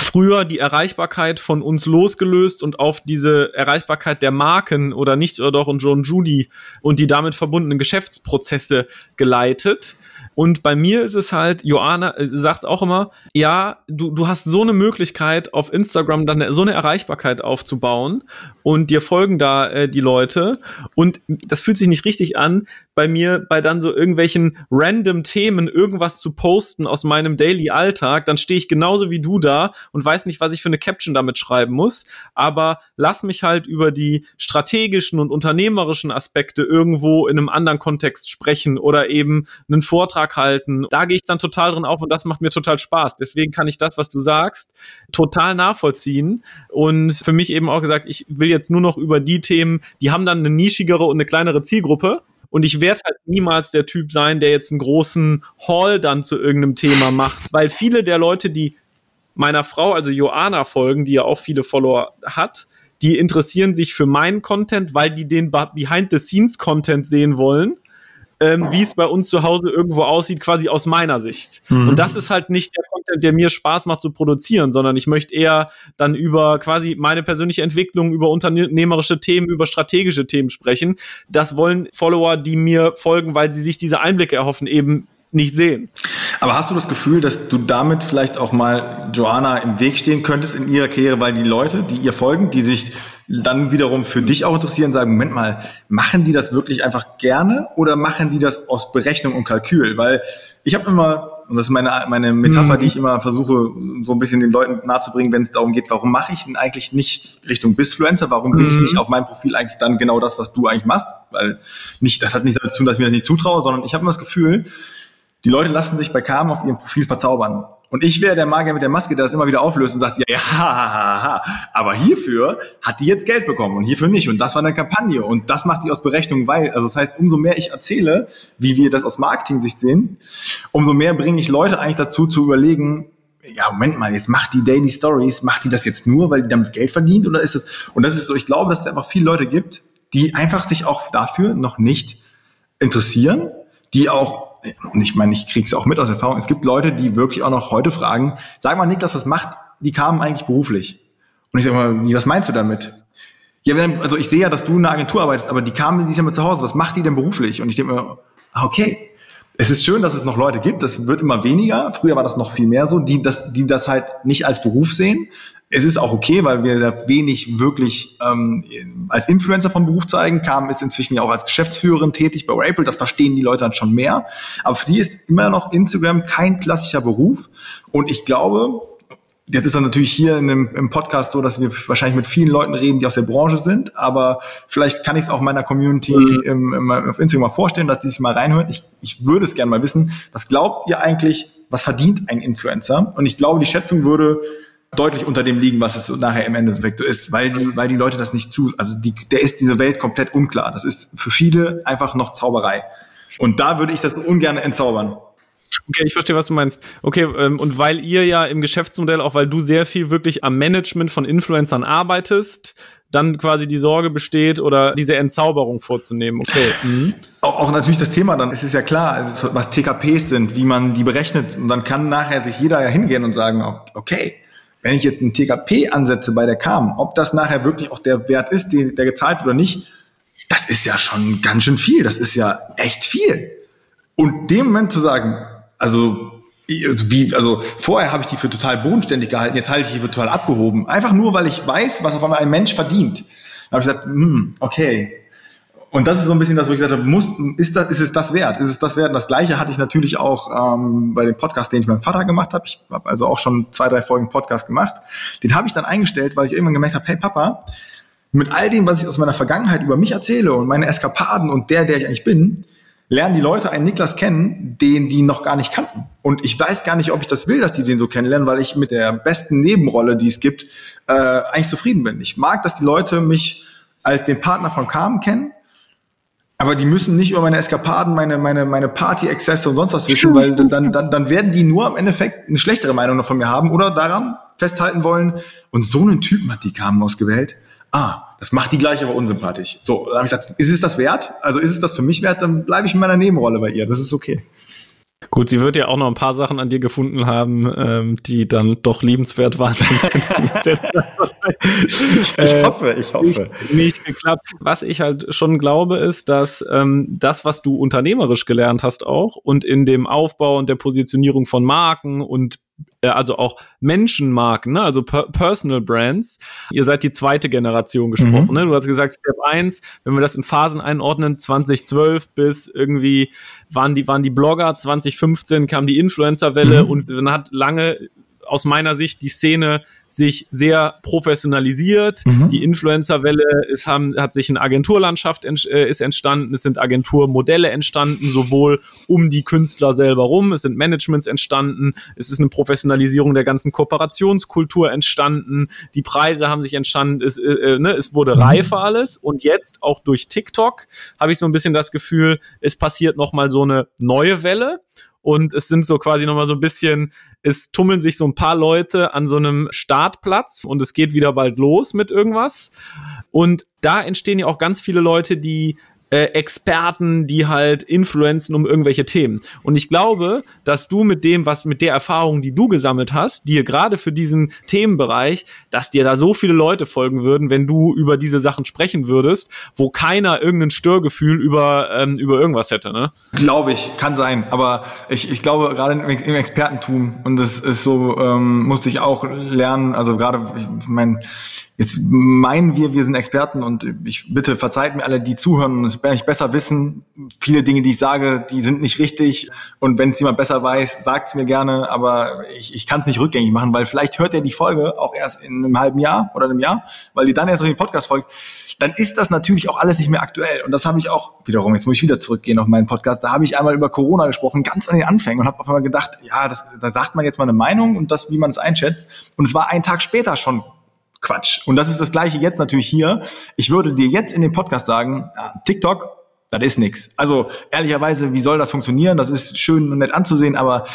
früher die Erreichbarkeit von uns losgelöst und auf diese Erreichbarkeit der Marken oder nicht oder doch und John Judy und die damit verbundenen Geschäftsprozesse geleitet. Und bei mir ist es halt, Joanna äh, sagt auch immer, ja, du, du hast so eine Möglichkeit, auf Instagram dann so eine Erreichbarkeit aufzubauen und dir folgen da äh, die Leute. Und das fühlt sich nicht richtig an, bei mir bei dann so irgendwelchen random Themen irgendwas zu posten aus meinem Daily Alltag. Dann stehe ich genauso wie du da und weiß nicht, was ich für eine Caption damit schreiben muss. Aber lass mich halt über die strategischen und unternehmerischen Aspekte irgendwo in einem anderen Kontext sprechen oder eben einen Vortrag Vortrag halten. Da gehe ich dann total drin auf und das macht mir total Spaß. Deswegen kann ich das, was du sagst, total nachvollziehen. Und für mich eben auch gesagt, ich will jetzt nur noch über die Themen, die haben dann eine nischigere und eine kleinere Zielgruppe. Und ich werde halt niemals der Typ sein, der jetzt einen großen Haul dann zu irgendeinem Thema macht, weil viele der Leute, die meiner Frau, also Joanna, folgen, die ja auch viele Follower hat, die interessieren sich für meinen Content, weil die den Behind-the-Scenes-Content sehen wollen ähm, wie es bei uns zu Hause irgendwo aussieht, quasi aus meiner Sicht. Mhm. Und das ist halt nicht der Content, der mir Spaß macht zu produzieren, sondern ich möchte eher dann über quasi meine persönliche Entwicklung, über unternehmerische Themen, über strategische Themen sprechen. Das wollen Follower, die mir folgen, weil sie sich diese Einblicke erhoffen, eben nicht sehen. Aber hast du das Gefühl, dass du damit vielleicht auch mal Joanna im Weg stehen könntest in ihrer Karriere, weil die Leute, die ihr folgen, die sich dann wiederum für dich auch interessieren, sagen, Moment mal, machen die das wirklich einfach gerne oder machen die das aus Berechnung und Kalkül? Weil ich habe immer, und das ist meine, meine Metapher, mhm. die ich immer versuche, so ein bisschen den Leuten nahezubringen, wenn es darum geht, warum mache ich denn eigentlich nicht Richtung Bisfluencer? Warum bin ich mhm. nicht auf meinem Profil eigentlich dann genau das, was du eigentlich machst? Weil nicht, das hat nichts damit zu tun, dass ich mir das nicht zutraue, sondern ich habe immer das Gefühl, die Leute lassen sich bei Carmen auf ihrem Profil verzaubern. Und ich wäre der Magier mit der Maske, der das immer wieder auflöst und sagt, ja, ja, ha, aber hierfür hat die jetzt Geld bekommen und hierfür nicht. Und das war eine Kampagne. Und das macht die aus Berechnung, weil, also das heißt, umso mehr ich erzähle, wie wir das aus Marketing-Sicht sehen, umso mehr bringe ich Leute eigentlich dazu zu überlegen, ja, Moment mal, jetzt macht die Daily Stories, macht die das jetzt nur, weil die damit Geld verdient oder ist es, und das ist so, ich glaube, dass es einfach viele Leute gibt, die einfach sich auch dafür noch nicht interessieren, die auch und ich meine, ich krieg's auch mit aus Erfahrung, es gibt Leute, die wirklich auch noch heute fragen, sag mal Niklas, was macht, die kamen eigentlich beruflich. Und ich sage mal, was meinst du damit? Ja, also ich sehe ja, dass du in einer Agentur arbeitest, aber die kamen, die ist ja mit zu Hause, was macht die denn beruflich? Und ich denke mir, ah, okay, es ist schön, dass es noch Leute gibt, das wird immer weniger, früher war das noch viel mehr so, die das, die das halt nicht als Beruf sehen, es ist auch okay, weil wir sehr wenig wirklich ähm, als Influencer vom Beruf zeigen. Kam ist inzwischen ja auch als Geschäftsführerin tätig bei April. Das verstehen die Leute dann schon mehr. Aber für die ist immer noch Instagram kein klassischer Beruf. Und ich glaube, jetzt ist dann natürlich hier in einem, im Podcast so, dass wir wahrscheinlich mit vielen Leuten reden, die aus der Branche sind. Aber vielleicht kann ich es auch meiner Community im, im, auf Instagram mal vorstellen, dass die sich mal reinhört. Ich, ich würde es gerne mal wissen. Was glaubt ihr eigentlich, was verdient ein Influencer? Und ich glaube, die Schätzung würde deutlich unter dem liegen, was es nachher im Endeffekt ist, weil die, weil die Leute das nicht zu, also die, der ist diese Welt komplett unklar. Das ist für viele einfach noch Zauberei. Und da würde ich das ungern entzaubern. Okay, ich verstehe, was du meinst. Okay, ähm, und weil ihr ja im Geschäftsmodell, auch weil du sehr viel wirklich am Management von Influencern arbeitest, dann quasi die Sorge besteht oder diese Entzauberung vorzunehmen. Okay. Mhm. Auch, auch natürlich das Thema dann, es ist ja klar, also was TKPs sind, wie man die berechnet. Und dann kann nachher sich jeder ja hingehen und sagen, okay, wenn ich jetzt einen TKP ansetze bei der KAM, ob das nachher wirklich auch der Wert ist, der, der gezahlt wird oder nicht, das ist ja schon ganz schön viel. Das ist ja echt viel. Und dem Moment zu sagen, also also wie, also vorher habe ich die für total bodenständig gehalten, jetzt halte ich die für total abgehoben. Einfach nur, weil ich weiß, was auf einmal ein Mensch verdient. Da habe ich gesagt, hm, okay. Und das ist so ein bisschen das, wo ich gesagt habe, muss, ist, das, ist es das wert? Ist es das wert? Und das Gleiche hatte ich natürlich auch ähm, bei dem Podcast, den ich meinem Vater gemacht habe. Ich habe also auch schon zwei, drei Folgen Podcast gemacht. Den habe ich dann eingestellt, weil ich irgendwann gemerkt habe, hey Papa, mit all dem, was ich aus meiner Vergangenheit über mich erzähle und meine Eskapaden und der, der ich eigentlich bin, lernen die Leute einen Niklas kennen, den die noch gar nicht kannten. Und ich weiß gar nicht, ob ich das will, dass die den so kennenlernen, weil ich mit der besten Nebenrolle, die es gibt, äh, eigentlich zufrieden bin. Ich mag, dass die Leute mich als den Partner von Carmen kennen aber die müssen nicht über meine Eskapaden, meine, meine, meine Party-Exzesse und sonst was wissen, weil dann, dann, dann werden die nur im Endeffekt eine schlechtere Meinung von mir haben oder daran festhalten wollen. Und so einen Typen hat die Carmen ausgewählt. Ah, das macht die gleich aber unsympathisch. So, dann habe ich gesagt, ist es das wert? Also ist es das für mich wert? Dann bleibe ich in meiner Nebenrolle bei ihr. Das ist okay. Gut, sie wird ja auch noch ein paar Sachen an dir gefunden haben, ähm, die dann doch liebenswert waren. ich, ich hoffe, ich hoffe. Nicht, nicht, geklappt. Was ich halt schon glaube, ist, dass ähm, das, was du unternehmerisch gelernt hast auch und in dem Aufbau und der Positionierung von Marken und äh, also auch Menschenmarken, ne? also per Personal Brands. Ihr seid die zweite Generation gesprochen. Mhm. Ne? Du hast gesagt, Step 1, wenn wir das in Phasen einordnen, 2012 bis irgendwie waren die, waren die Blogger, 2015 kam die Influencer-Welle mhm. und dann hat lange aus meiner Sicht die Szene sich sehr professionalisiert. Mhm. Die Influencer-Welle ist, haben, hat sich eine Agenturlandschaft ent, äh, ist entstanden. Es sind Agenturmodelle entstanden, sowohl um die Künstler selber rum. Es sind Managements entstanden. Es ist eine Professionalisierung der ganzen Kooperationskultur entstanden. Die Preise haben sich entstanden. Es, äh, äh ne, es wurde mhm. reifer alles. Und jetzt auch durch TikTok habe ich so ein bisschen das Gefühl, es passiert nochmal so eine neue Welle und es sind so quasi nochmal so ein bisschen, es tummeln sich so ein paar Leute an so einem Startplatz und es geht wieder bald los mit irgendwas. Und da entstehen ja auch ganz viele Leute, die äh, Experten, die halt influenzen um irgendwelche Themen. Und ich glaube, dass du mit dem, was mit der Erfahrung, die du gesammelt hast, dir gerade für diesen Themenbereich, dass dir da so viele Leute folgen würden, wenn du über diese Sachen sprechen würdest, wo keiner irgendein Störgefühl über, ähm, über irgendwas hätte, ne? Glaube ich, kann sein. Aber ich, ich glaube, gerade im, Expertentum, und das ist so, ähm, musste ich auch lernen, also gerade, ich mein, Jetzt meinen wir, wir sind Experten und ich bitte verzeiht mir alle, die zuhören und es besser wissen. Viele Dinge, die ich sage, die sind nicht richtig. Und wenn es jemand besser weiß, sagt es mir gerne, aber ich, ich kann es nicht rückgängig machen, weil vielleicht hört er die Folge auch erst in einem halben Jahr oder einem Jahr, weil die dann erst auf den Podcast folgt. Dann ist das natürlich auch alles nicht mehr aktuell. Und das habe ich auch wiederum, jetzt muss ich wieder zurückgehen auf meinen Podcast, da habe ich einmal über Corona gesprochen, ganz an den Anfängen und habe auf einmal gedacht, ja, das, da sagt man jetzt mal eine Meinung und das, wie man es einschätzt. Und es war einen Tag später schon Quatsch. Und das ist das gleiche jetzt natürlich hier. Ich würde dir jetzt in dem Podcast sagen, TikTok, das ist nix. Also ehrlicherweise, wie soll das funktionieren? Das ist schön und nett anzusehen, aber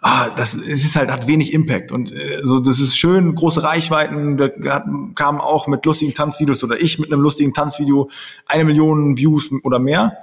ah, das es ist halt hat wenig Impact und äh, so das ist schön große Reichweiten. Da kamen auch mit lustigen Tanzvideos oder ich mit einem lustigen Tanzvideo eine Million Views oder mehr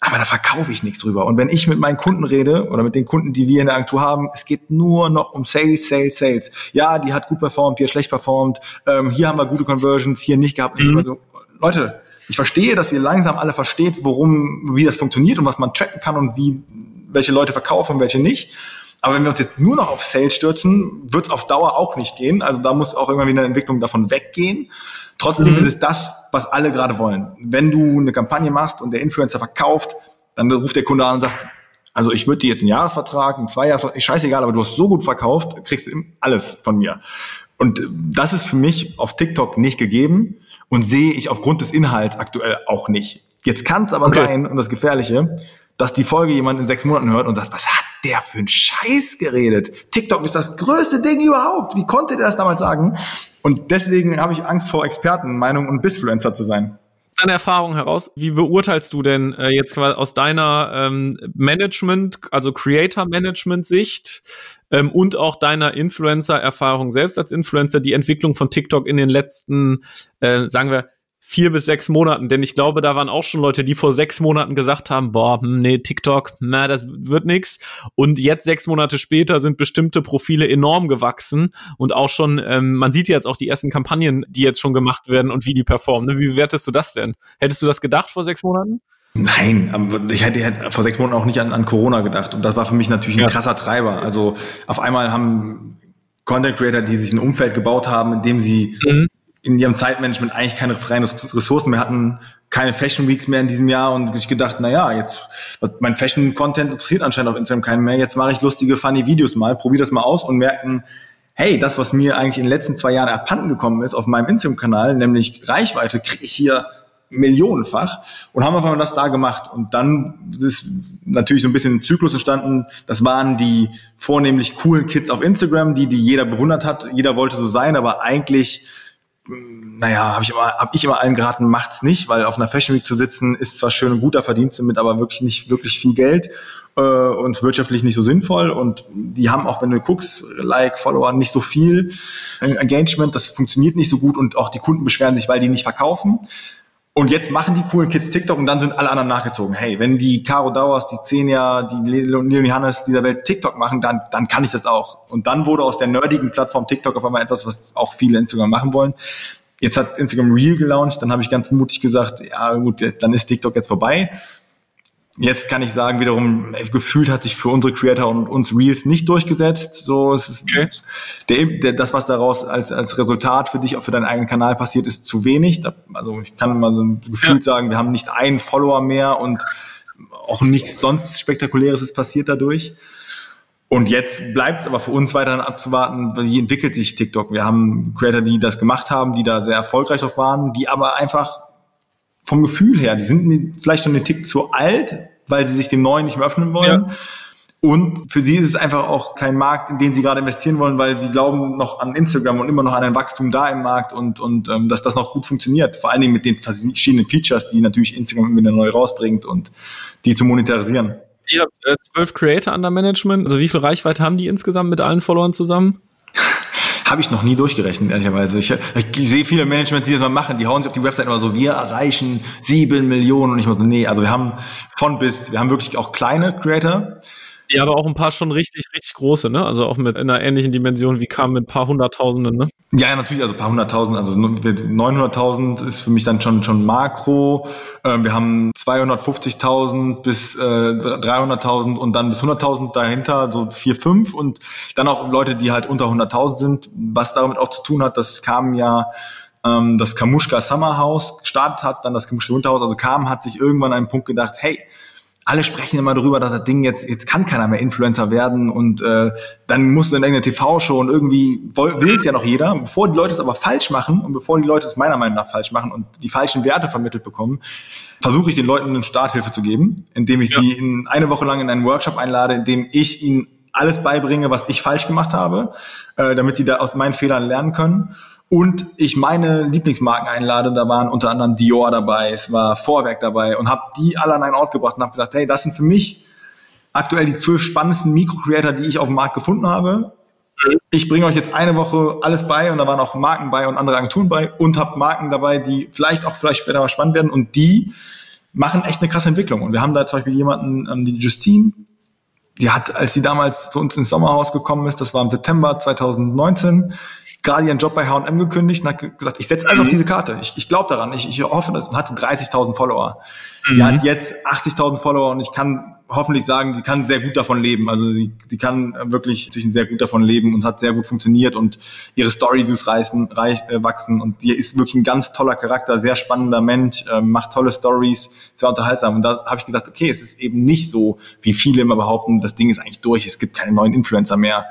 aber da verkaufe ich nichts drüber. Und wenn ich mit meinen Kunden rede oder mit den Kunden, die wir in der Agentur haben, es geht nur noch um Sales, Sales, Sales. Ja, die hat gut performt, die hat schlecht performt. Ähm, hier haben wir gute Conversions, hier nicht gehabt. Mhm. So. Leute, ich verstehe, dass ihr langsam alle versteht, worum, wie das funktioniert und was man tracken kann und wie welche Leute verkaufen und welche nicht. Aber wenn wir uns jetzt nur noch auf Sales stürzen, wird es auf Dauer auch nicht gehen. Also da muss auch irgendwann wieder eine Entwicklung davon weggehen. Trotzdem mhm. ist es das, was alle gerade wollen. Wenn du eine Kampagne machst und der Influencer verkauft, dann ruft der Kunde an und sagt, also ich würde dir jetzt einen Jahresvertrag, einen Zweijahresvertrag, scheißegal, aber du hast so gut verkauft, kriegst alles von mir. Und das ist für mich auf TikTok nicht gegeben und sehe ich aufgrund des Inhalts aktuell auch nicht. Jetzt kann es aber okay. sein, und das Gefährliche, dass die Folge jemand in sechs Monaten hört und sagt, was hat der für einen Scheiß geredet? TikTok ist das größte Ding überhaupt. Wie konnte der das damals sagen? Und deswegen habe ich Angst vor Expertenmeinung und Bisfluencer zu sein. Deine Erfahrung heraus, wie beurteilst du denn äh, jetzt aus deiner ähm, Management, also Creator-Management-Sicht ähm, und auch deiner Influencer-Erfahrung selbst als Influencer die Entwicklung von TikTok in den letzten, äh, sagen wir, vier bis sechs Monaten, denn ich glaube, da waren auch schon Leute, die vor sechs Monaten gesagt haben, boah, hm, nee, TikTok, na, das wird nix. Und jetzt sechs Monate später sind bestimmte Profile enorm gewachsen und auch schon, ähm, man sieht jetzt auch die ersten Kampagnen, die jetzt schon gemacht werden und wie die performen. Ne? Wie bewertest du das denn? Hättest du das gedacht vor sechs Monaten? Nein, ich hätte, hätte vor sechs Monaten auch nicht an, an Corona gedacht. Und das war für mich natürlich ein ja. krasser Treiber. Also auf einmal haben Content Creator, die sich ein Umfeld gebaut haben, in dem sie mhm in ihrem Zeitmanagement eigentlich keine freien Ressourcen mehr hatten, keine Fashion Weeks mehr in diesem Jahr und ich gedacht, na ja, jetzt mein Fashion Content interessiert anscheinend auf Instagram keinen mehr. Jetzt mache ich lustige funny Videos mal, probiere das mal aus und merken, hey, das was mir eigentlich in den letzten zwei Jahren abhanden gekommen ist auf meinem Instagram Kanal, nämlich Reichweite, kriege ich hier millionenfach und haben einfach mal das da gemacht. Und dann ist natürlich so ein bisschen ein Zyklus entstanden. Das waren die vornehmlich coolen Kids auf Instagram, die, die jeder bewundert hat. Jeder wollte so sein, aber eigentlich, naja, habe ich immer, hab ich immer allen geraten, macht's nicht, weil auf einer Fashion Week zu sitzen ist zwar schön und guter Verdienst damit, aber wirklich nicht wirklich viel Geld äh, und wirtschaftlich nicht so sinnvoll. Und die haben auch, wenn du guckst, Like, Follower, nicht so viel Engagement, das funktioniert nicht so gut und auch die Kunden beschweren sich, weil die nicht verkaufen. Und jetzt machen die coolen Kids TikTok und dann sind alle anderen nachgezogen. Hey, wenn die Caro Dauers, die Xenia, die Leonie Hannes dieser Welt TikTok machen, dann, dann kann ich das auch. Und dann wurde aus der nerdigen Plattform TikTok auf einmal etwas, was auch viele Instagram machen wollen. Jetzt hat Instagram Reel gelauncht, dann habe ich ganz mutig gesagt, ja gut, dann ist TikTok jetzt vorbei. Jetzt kann ich sagen, wiederum, gefühlt hat sich für unsere Creator und uns Reels nicht durchgesetzt. So, es ist okay. der, der, das, was daraus als, als Resultat für dich, auch für deinen eigenen Kanal passiert, ist zu wenig. Da, also ich kann mal so gefühlt ja. sagen, wir haben nicht einen Follower mehr und auch nichts sonst Spektakuläres ist passiert dadurch. Und jetzt bleibt es aber für uns weiterhin abzuwarten, wie entwickelt sich TikTok. Wir haben Creator, die das gemacht haben, die da sehr erfolgreich drauf waren, die aber einfach vom Gefühl her, die sind vielleicht schon einen Tick zu alt, weil sie sich dem Neuen nicht mehr öffnen wollen. Ja. Und für sie ist es einfach auch kein Markt, in den sie gerade investieren wollen, weil sie glauben noch an Instagram und immer noch an ein Wachstum da im Markt und, und ähm, dass das noch gut funktioniert. Vor allen Dingen mit den verschiedenen Features, die natürlich Instagram wieder neu rausbringt und die zu monetarisieren. Ihr habt äh, zwölf Creator under Management. Also wie viel Reichweite haben die insgesamt mit allen Followern zusammen? Habe ich noch nie durchgerechnet, ehrlicherweise. Ich, ich sehe viele Management, die das mal machen, die hauen sich auf die Website immer so, wir erreichen sieben Millionen und ich muss so, nee, also wir haben von bis, wir haben wirklich auch kleine Creator, ja, aber auch ein paar schon richtig, richtig große, ne? Also auch mit einer ähnlichen Dimension wie Kam mit ein paar hunderttausenden, ne? Ja, natürlich, also ein paar hunderttausend, also 900.000 ist für mich dann schon, schon Makro. Ähm, wir haben 250.000 bis äh, 300.000 und dann bis 100.000 dahinter, so vier, fünf und dann auch Leute, die halt unter 100.000 sind, was damit auch zu tun hat, das kam ja ähm, das Kamushka Summer House gestartet hat, dann das Kamushka Winterhaus, also kam, hat sich irgendwann an einen Punkt gedacht, hey, alle sprechen immer darüber, dass das Ding jetzt, jetzt kann keiner mehr Influencer werden und äh, dann musst du in irgendeine TV-Show und irgendwie will es ja noch jeder. Bevor die Leute es aber falsch machen und bevor die Leute es meiner Meinung nach falsch machen und die falschen Werte vermittelt bekommen, versuche ich den Leuten eine Starthilfe zu geben, indem ich ja. sie in eine Woche lang in einen Workshop einlade, in dem ich ihnen alles beibringe, was ich falsch gemacht habe, äh, damit sie da aus meinen Fehlern lernen können und ich meine Lieblingsmarken einlade, da waren unter anderem Dior dabei, es war Vorwerk dabei und habe die alle an einen Ort gebracht und habe gesagt, hey, das sind für mich aktuell die zwölf spannendsten Mikro-Creator, die ich auf dem Markt gefunden habe. Ich bringe euch jetzt eine Woche alles bei und da waren auch Marken bei und andere Agenturen bei und habe Marken dabei, die vielleicht auch vielleicht später mal spannend werden und die machen echt eine krasse Entwicklung. Und wir haben da zum Beispiel jemanden, ähm, die Justine, die hat, als sie damals zu uns ins Sommerhaus gekommen ist, das war im September 2019, gerade ihren Job bei H&M gekündigt und hat gesagt, ich setze alles mhm. auf diese Karte. Ich, ich glaube daran. Ich, ich hoffe das und hatte 30.000 Follower. Mhm. Die hat jetzt 80.000 Follower und ich kann hoffentlich sagen, sie kann sehr gut davon leben. Also sie, sie kann wirklich sich sehr gut davon leben und hat sehr gut funktioniert und ihre Storyviews reißen, reich, äh, wachsen und die ist wirklich ein ganz toller Charakter, sehr spannender Mensch, äh, macht tolle Stories, sehr unterhaltsam. Und da habe ich gesagt, okay, es ist eben nicht so, wie viele immer behaupten, das Ding ist eigentlich durch, es gibt keine neuen Influencer mehr.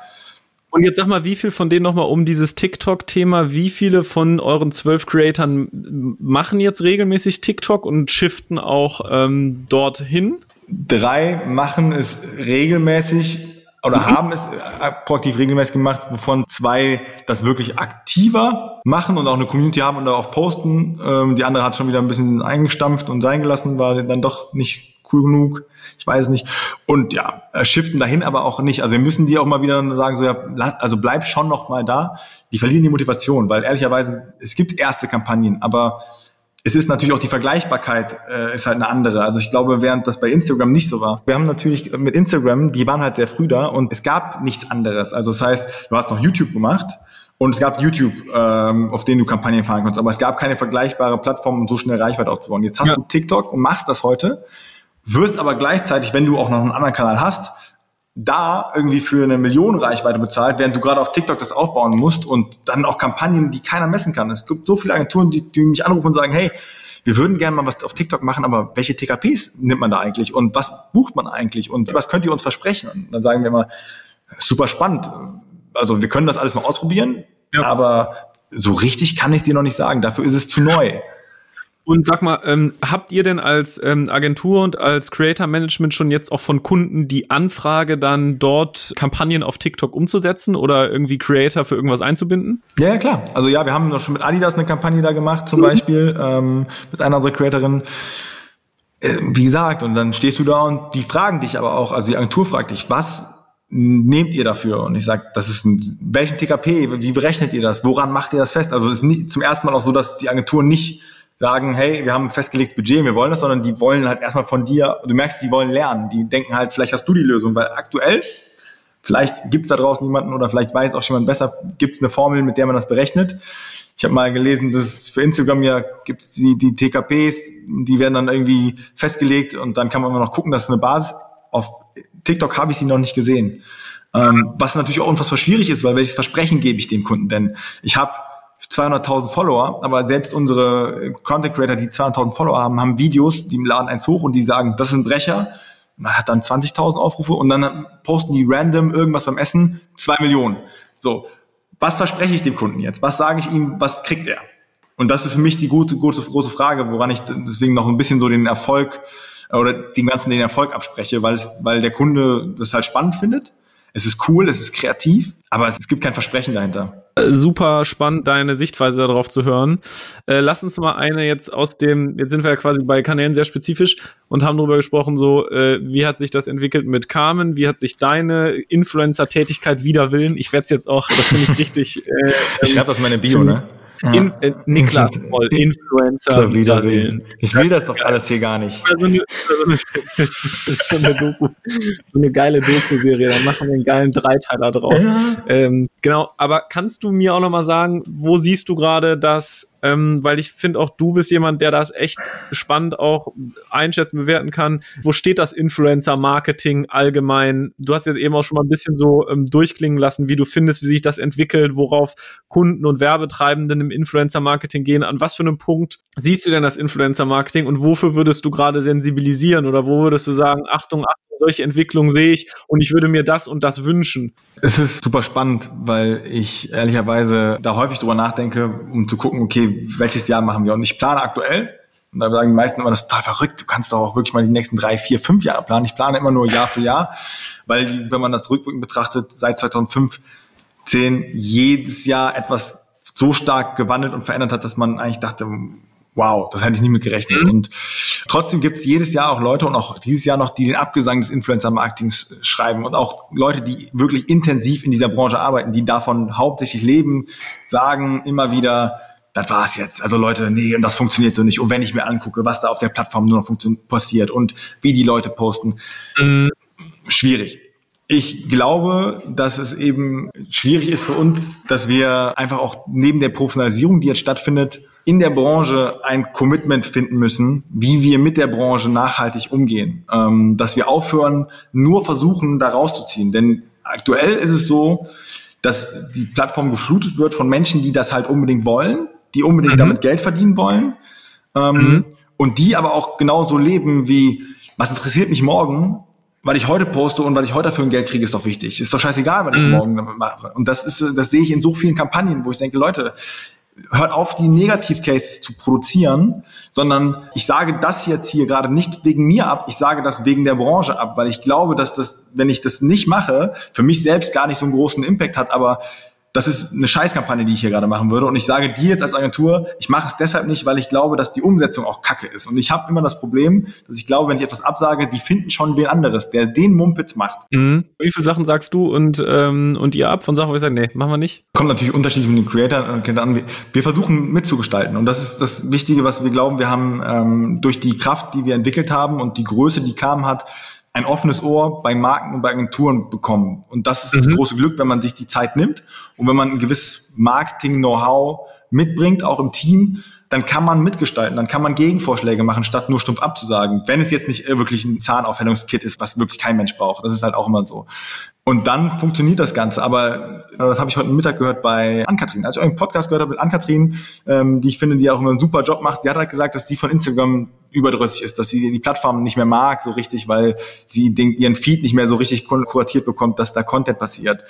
Und jetzt sag mal, wie viel von denen nochmal um dieses TikTok-Thema, wie viele von euren zwölf Creatoren machen jetzt regelmäßig TikTok und shiften auch ähm, dorthin? Drei machen es regelmäßig oder mhm. haben es proaktiv regelmäßig gemacht, wovon zwei das wirklich aktiver machen und auch eine Community haben und da auch posten. Ähm, die andere hat schon wieder ein bisschen eingestampft und sein gelassen, war dann doch nicht cool genug ich weiß nicht. Und ja, äh, shiften dahin aber auch nicht. Also wir müssen die auch mal wieder sagen, so ja, also bleib schon noch mal da. Die verlieren die Motivation, weil ehrlicherweise, es gibt erste Kampagnen, aber es ist natürlich auch die Vergleichbarkeit äh, ist halt eine andere. Also ich glaube, während das bei Instagram nicht so war. Wir haben natürlich mit Instagram, die waren halt sehr früh da und es gab nichts anderes. Also das heißt, du hast noch YouTube gemacht und es gab YouTube, ähm, auf denen du Kampagnen fahren konntest, aber es gab keine vergleichbare Plattform, um so schnell Reichweite aufzubauen. Jetzt hast ja. du TikTok und machst das heute wirst aber gleichzeitig, wenn du auch noch einen anderen Kanal hast, da irgendwie für eine Million Reichweite bezahlt, während du gerade auf TikTok das aufbauen musst und dann auch Kampagnen, die keiner messen kann. Es gibt so viele Agenturen, die, die mich anrufen und sagen, hey, wir würden gerne mal was auf TikTok machen, aber welche TKPs nimmt man da eigentlich und was bucht man eigentlich und was könnt ihr uns versprechen? Und dann sagen wir mal, super spannend. Also wir können das alles mal ausprobieren, ja. aber so richtig kann ich dir noch nicht sagen. Dafür ist es zu neu. Und sag mal, ähm, habt ihr denn als ähm, Agentur und als Creator Management schon jetzt auch von Kunden die Anfrage, dann dort Kampagnen auf TikTok umzusetzen oder irgendwie Creator für irgendwas einzubinden? Ja, ja klar. Also ja, wir haben noch schon mit Adidas eine Kampagne da gemacht, zum mhm. Beispiel, ähm, mit einer unserer Creatorinnen. Äh, wie gesagt, und dann stehst du da und die fragen dich aber auch, also die Agentur fragt dich, was nehmt ihr dafür? Und ich sage, das ist ein, welchen TKP, wie berechnet ihr das? Woran macht ihr das fest? Also es ist nie, zum ersten Mal auch so, dass die Agentur nicht sagen, hey, wir haben ein festgelegtes Budget, wir wollen das, sondern die wollen halt erstmal von dir, du merkst, die wollen lernen, die denken halt, vielleicht hast du die Lösung, weil aktuell, vielleicht gibt's da draußen jemanden oder vielleicht weiß auch jemand besser, gibt's eine Formel, mit der man das berechnet. Ich habe mal gelesen, dass für Instagram ja gibt die, die TKPs, die werden dann irgendwie festgelegt und dann kann man immer noch gucken, dass es eine Basis. Auf TikTok habe ich sie noch nicht gesehen. Ähm, was natürlich auch unfassbar schwierig ist, weil welches Versprechen gebe ich dem Kunden denn? Ich habe 200.000 Follower, aber selbst unsere Content Creator, die 200.000 Follower haben, haben Videos, die laden eins hoch und die sagen, das ist ein Brecher. Man hat dann 20.000 Aufrufe und dann posten die random irgendwas beim Essen, zwei Millionen. So, was verspreche ich dem Kunden jetzt? Was sage ich ihm? Was kriegt er? Und das ist für mich die gute, gute, große Frage, woran ich deswegen noch ein bisschen so den Erfolg oder den ganzen den Erfolg abspreche, weil es, weil der Kunde das halt spannend findet. Es ist cool, es ist kreativ, aber es, gibt kein Versprechen dahinter super spannend, deine Sichtweise darauf zu hören. Äh, lass uns mal eine jetzt aus dem, jetzt sind wir ja quasi bei Kanälen sehr spezifisch und haben darüber gesprochen, so, äh, wie hat sich das entwickelt mit Carmen, wie hat sich deine Influencer-Tätigkeit wider Willen, ich werde es jetzt auch, das finde ich richtig. Äh, ich schreibe das in meine Bio, ne? In, äh, Niklas Moll, Influencer wieder willen. Ich will das doch alles hier gar nicht. So eine, so eine, Doku, so eine geile Doku-Serie, dann machen wir einen geilen Dreiteiler draus. Ja. Ähm, genau, aber kannst du mir auch nochmal sagen, wo siehst du gerade, dass ähm, weil ich finde auch du bist jemand, der das echt spannend auch einschätzen, bewerten kann. Wo steht das Influencer-Marketing allgemein? Du hast jetzt eben auch schon mal ein bisschen so ähm, durchklingen lassen, wie du findest, wie sich das entwickelt, worauf Kunden und Werbetreibenden im Influencer-Marketing gehen. An was für einem Punkt siehst du denn das Influencer-Marketing und wofür würdest du gerade sensibilisieren oder wo würdest du sagen, Achtung, Achtung, solche Entwicklungen sehe ich und ich würde mir das und das wünschen. Es ist super spannend, weil ich ehrlicherweise da häufig drüber nachdenke, um zu gucken, okay, welches Jahr machen wir? Und ich plane aktuell, und da sagen die meisten immer, das ist total verrückt, du kannst doch auch wirklich mal die nächsten drei, vier, fünf Jahre planen. Ich plane immer nur Jahr für Jahr, weil wenn man das rückwirkend betrachtet, seit 2005, 10 jedes Jahr etwas so stark gewandelt und verändert hat, dass man eigentlich dachte, wow, das hätte ich nie mit gerechnet. Mhm. Und trotzdem gibt es jedes Jahr auch Leute und auch dieses Jahr noch, die den Abgesang des Influencer-Marketings schreiben und auch Leute, die wirklich intensiv in dieser Branche arbeiten, die davon hauptsächlich leben, sagen immer wieder, das war's jetzt. Also Leute, nee, und das funktioniert so nicht. Und wenn ich mir angucke, was da auf der Plattform nur noch passiert und wie die Leute posten, mhm. schwierig. Ich glaube, dass es eben schwierig ist für uns, dass wir einfach auch neben der Professionalisierung, die jetzt stattfindet, in der Branche ein Commitment finden müssen, wie wir mit der Branche nachhaltig umgehen. Ähm, dass wir aufhören, nur versuchen, da rauszuziehen. Denn aktuell ist es so, dass die Plattform geflutet wird von Menschen, die das halt unbedingt wollen, die unbedingt mhm. damit Geld verdienen wollen. Ähm, mhm. Und die aber auch genauso leben wie, was interessiert mich morgen? Weil ich heute poste und weil ich heute dafür ein Geld kriege, ist doch wichtig. Ist doch scheißegal, was ich mhm. morgen damit mache. Und das ist, das sehe ich in so vielen Kampagnen, wo ich denke, Leute, hört auf, die Negativcases zu produzieren, sondern ich sage das jetzt hier gerade nicht wegen mir ab, ich sage das wegen der Branche ab, weil ich glaube, dass das, wenn ich das nicht mache, für mich selbst gar nicht so einen großen Impact hat, aber das ist eine Scheißkampagne, die ich hier gerade machen würde. Und ich sage dir jetzt als Agentur, ich mache es deshalb nicht, weil ich glaube, dass die Umsetzung auch kacke ist. Und ich habe immer das Problem, dass ich glaube, wenn ich etwas absage, die finden schon wen anderes, der den Mumpitz macht. Mhm. Wie viele Sachen sagst du und, ähm, und ihr ab von Sachen, wo ich sage, nee, machen wir nicht? Kommt natürlich unterschiedlich mit den Creatoren an. Wir versuchen mitzugestalten. Und das ist das Wichtige, was wir glauben. Wir haben ähm, durch die Kraft, die wir entwickelt haben und die Größe, die kam hat, ein offenes Ohr bei Marken und bei Agenturen bekommen. Und das ist mhm. das große Glück, wenn man sich die Zeit nimmt und wenn man ein gewisses Marketing-Know-how mitbringt, auch im Team, dann kann man mitgestalten, dann kann man Gegenvorschläge machen, statt nur stumpf abzusagen. Wenn es jetzt nicht wirklich ein Zahnaufhellungskit ist, was wirklich kein Mensch braucht. Das ist halt auch immer so. Und dann funktioniert das Ganze. Aber äh, das habe ich heute Mittag gehört bei Ann-Kathrin. Als ich euren Podcast gehört habe mit Ann-Kathrin, ähm, die ich finde, die auch immer einen super Job macht, sie hat halt gesagt, dass die von Instagram überdrüssig ist, dass sie die Plattform nicht mehr mag so richtig, weil sie den, ihren Feed nicht mehr so richtig kuratiert bekommt, dass da Content passiert.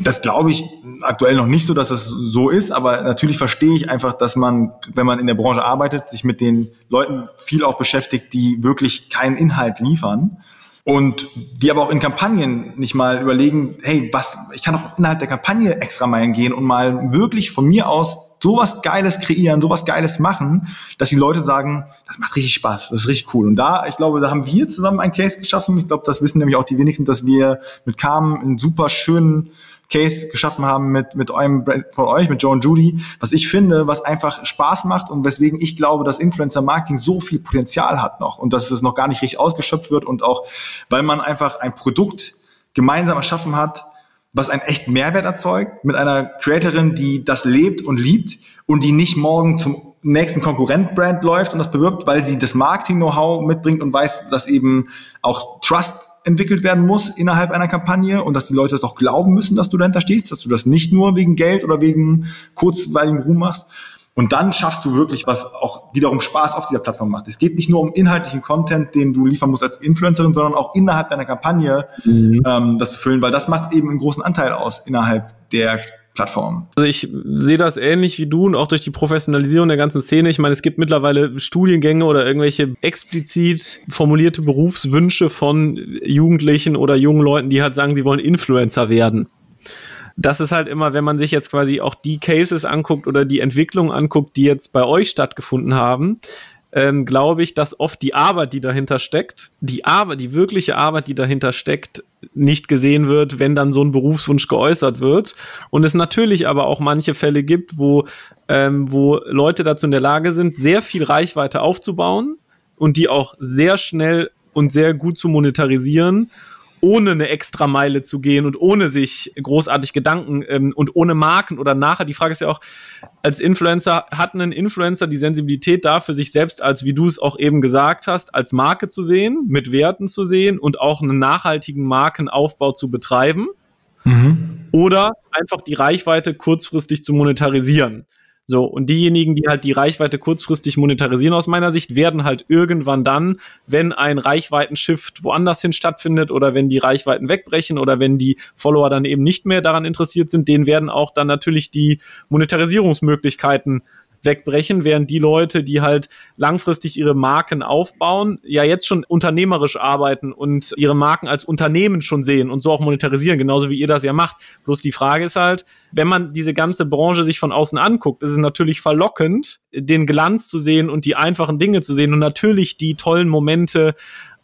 Das glaube ich aktuell noch nicht so, dass das so ist, aber natürlich verstehe ich einfach, dass man, wenn man in der Branche arbeitet, sich mit den Leuten viel auch beschäftigt, die wirklich keinen Inhalt liefern und die aber auch in Kampagnen nicht mal überlegen, hey, was, ich kann auch innerhalb der Kampagne extra Meilen gehen und mal wirklich von mir aus sowas Geiles kreieren, sowas Geiles machen, dass die Leute sagen, das macht richtig Spaß, das ist richtig cool. Und da, ich glaube, da haben wir zusammen ein Case geschaffen. Ich glaube, das wissen nämlich auch die wenigsten, dass wir mit Carmen einen super schönen Case geschaffen haben mit, mit eurem, von euch, mit Joe und Judy, was ich finde, was einfach Spaß macht und weswegen ich glaube, dass Influencer Marketing so viel Potenzial hat noch und dass es noch gar nicht richtig ausgeschöpft wird und auch, weil man einfach ein Produkt gemeinsam erschaffen hat, was einen echten Mehrwert erzeugt, mit einer Creatorin, die das lebt und liebt und die nicht morgen zum nächsten Konkurrent-Brand läuft und das bewirbt, weil sie das Marketing-Know-how mitbringt und weiß, dass eben auch Trust entwickelt werden muss innerhalb einer Kampagne und dass die Leute das auch glauben müssen, dass du dahinter stehst, dass du das nicht nur wegen Geld oder wegen kurzweiligen Ruhm machst. Und dann schaffst du wirklich, was auch wiederum Spaß auf dieser Plattform macht. Es geht nicht nur um inhaltlichen Content, den du liefern musst als Influencerin, sondern auch innerhalb deiner Kampagne mhm. ähm, das zu füllen, weil das macht eben einen großen Anteil aus innerhalb der Plattformen. Also ich sehe das ähnlich wie du und auch durch die Professionalisierung der ganzen Szene. Ich meine, es gibt mittlerweile Studiengänge oder irgendwelche explizit formulierte Berufswünsche von Jugendlichen oder jungen Leuten, die halt sagen, sie wollen Influencer werden. Das ist halt immer, wenn man sich jetzt quasi auch die Cases anguckt oder die Entwicklung anguckt, die jetzt bei euch stattgefunden haben, ähm, glaube ich, dass oft die Arbeit, die dahinter steckt, die Arbeit, die wirkliche Arbeit, die dahinter steckt, nicht gesehen wird, wenn dann so ein Berufswunsch geäußert wird. Und es natürlich aber auch manche Fälle gibt, wo, ähm, wo Leute dazu in der Lage sind, sehr viel Reichweite aufzubauen und die auch sehr schnell und sehr gut zu monetarisieren ohne eine extra Meile zu gehen und ohne sich großartig Gedanken ähm, und ohne Marken oder nachher. Die Frage ist ja auch, als Influencer hat ein Influencer die Sensibilität dafür, sich selbst als, wie du es auch eben gesagt hast, als Marke zu sehen, mit Werten zu sehen und auch einen nachhaltigen Markenaufbau zu betreiben. Mhm. Oder einfach die Reichweite kurzfristig zu monetarisieren. So, und diejenigen, die halt die Reichweite kurzfristig monetarisieren aus meiner Sicht, werden halt irgendwann dann, wenn ein Reichweitenshift woanders hin stattfindet oder wenn die Reichweiten wegbrechen oder wenn die Follower dann eben nicht mehr daran interessiert sind, denen werden auch dann natürlich die Monetarisierungsmöglichkeiten wegbrechen, während die Leute, die halt langfristig ihre Marken aufbauen, ja jetzt schon unternehmerisch arbeiten und ihre Marken als Unternehmen schon sehen und so auch monetarisieren, genauso wie ihr das ja macht. Bloß die Frage ist halt, wenn man diese ganze Branche sich von außen anguckt, ist es natürlich verlockend, den Glanz zu sehen und die einfachen Dinge zu sehen und natürlich die tollen Momente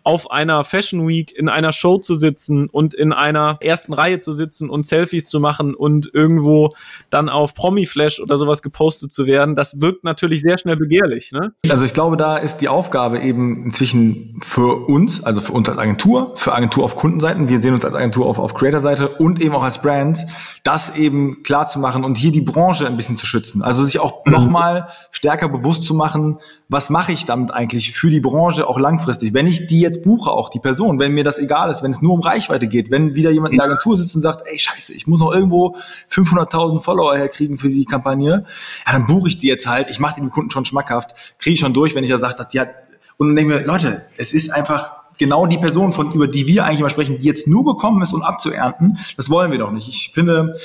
auf einer Fashion Week in einer Show zu sitzen und in einer ersten Reihe zu sitzen und Selfies zu machen und irgendwo dann auf Promi-Flash oder sowas gepostet zu werden, das wirkt natürlich sehr schnell begehrlich. Ne? Also ich glaube, da ist die Aufgabe eben inzwischen für uns, also für uns als Agentur, für Agentur auf Kundenseiten, wir sehen uns als Agentur auf, auf Creator-Seite und eben auch als Brand, das eben klar zu machen und hier die Branche ein bisschen zu schützen. Also sich auch mhm. nochmal stärker bewusst zu machen, was mache ich damit eigentlich für die Branche auch langfristig? Wenn ich die jetzt buche, auch die Person, wenn mir das egal ist, wenn es nur um Reichweite geht, wenn wieder jemand in der Agentur sitzt und sagt, ey, scheiße, ich muss noch irgendwo 500.000 Follower herkriegen für die Kampagne, ja, dann buche ich die jetzt halt, ich mache den Kunden schon schmackhaft, kriege ich schon durch, wenn ich da sage, hat, und dann denke ich mir, Leute, es ist einfach genau die Person, von, über die wir eigentlich immer sprechen, die jetzt nur gekommen ist, um abzuernten, das wollen wir doch nicht. Ich finde,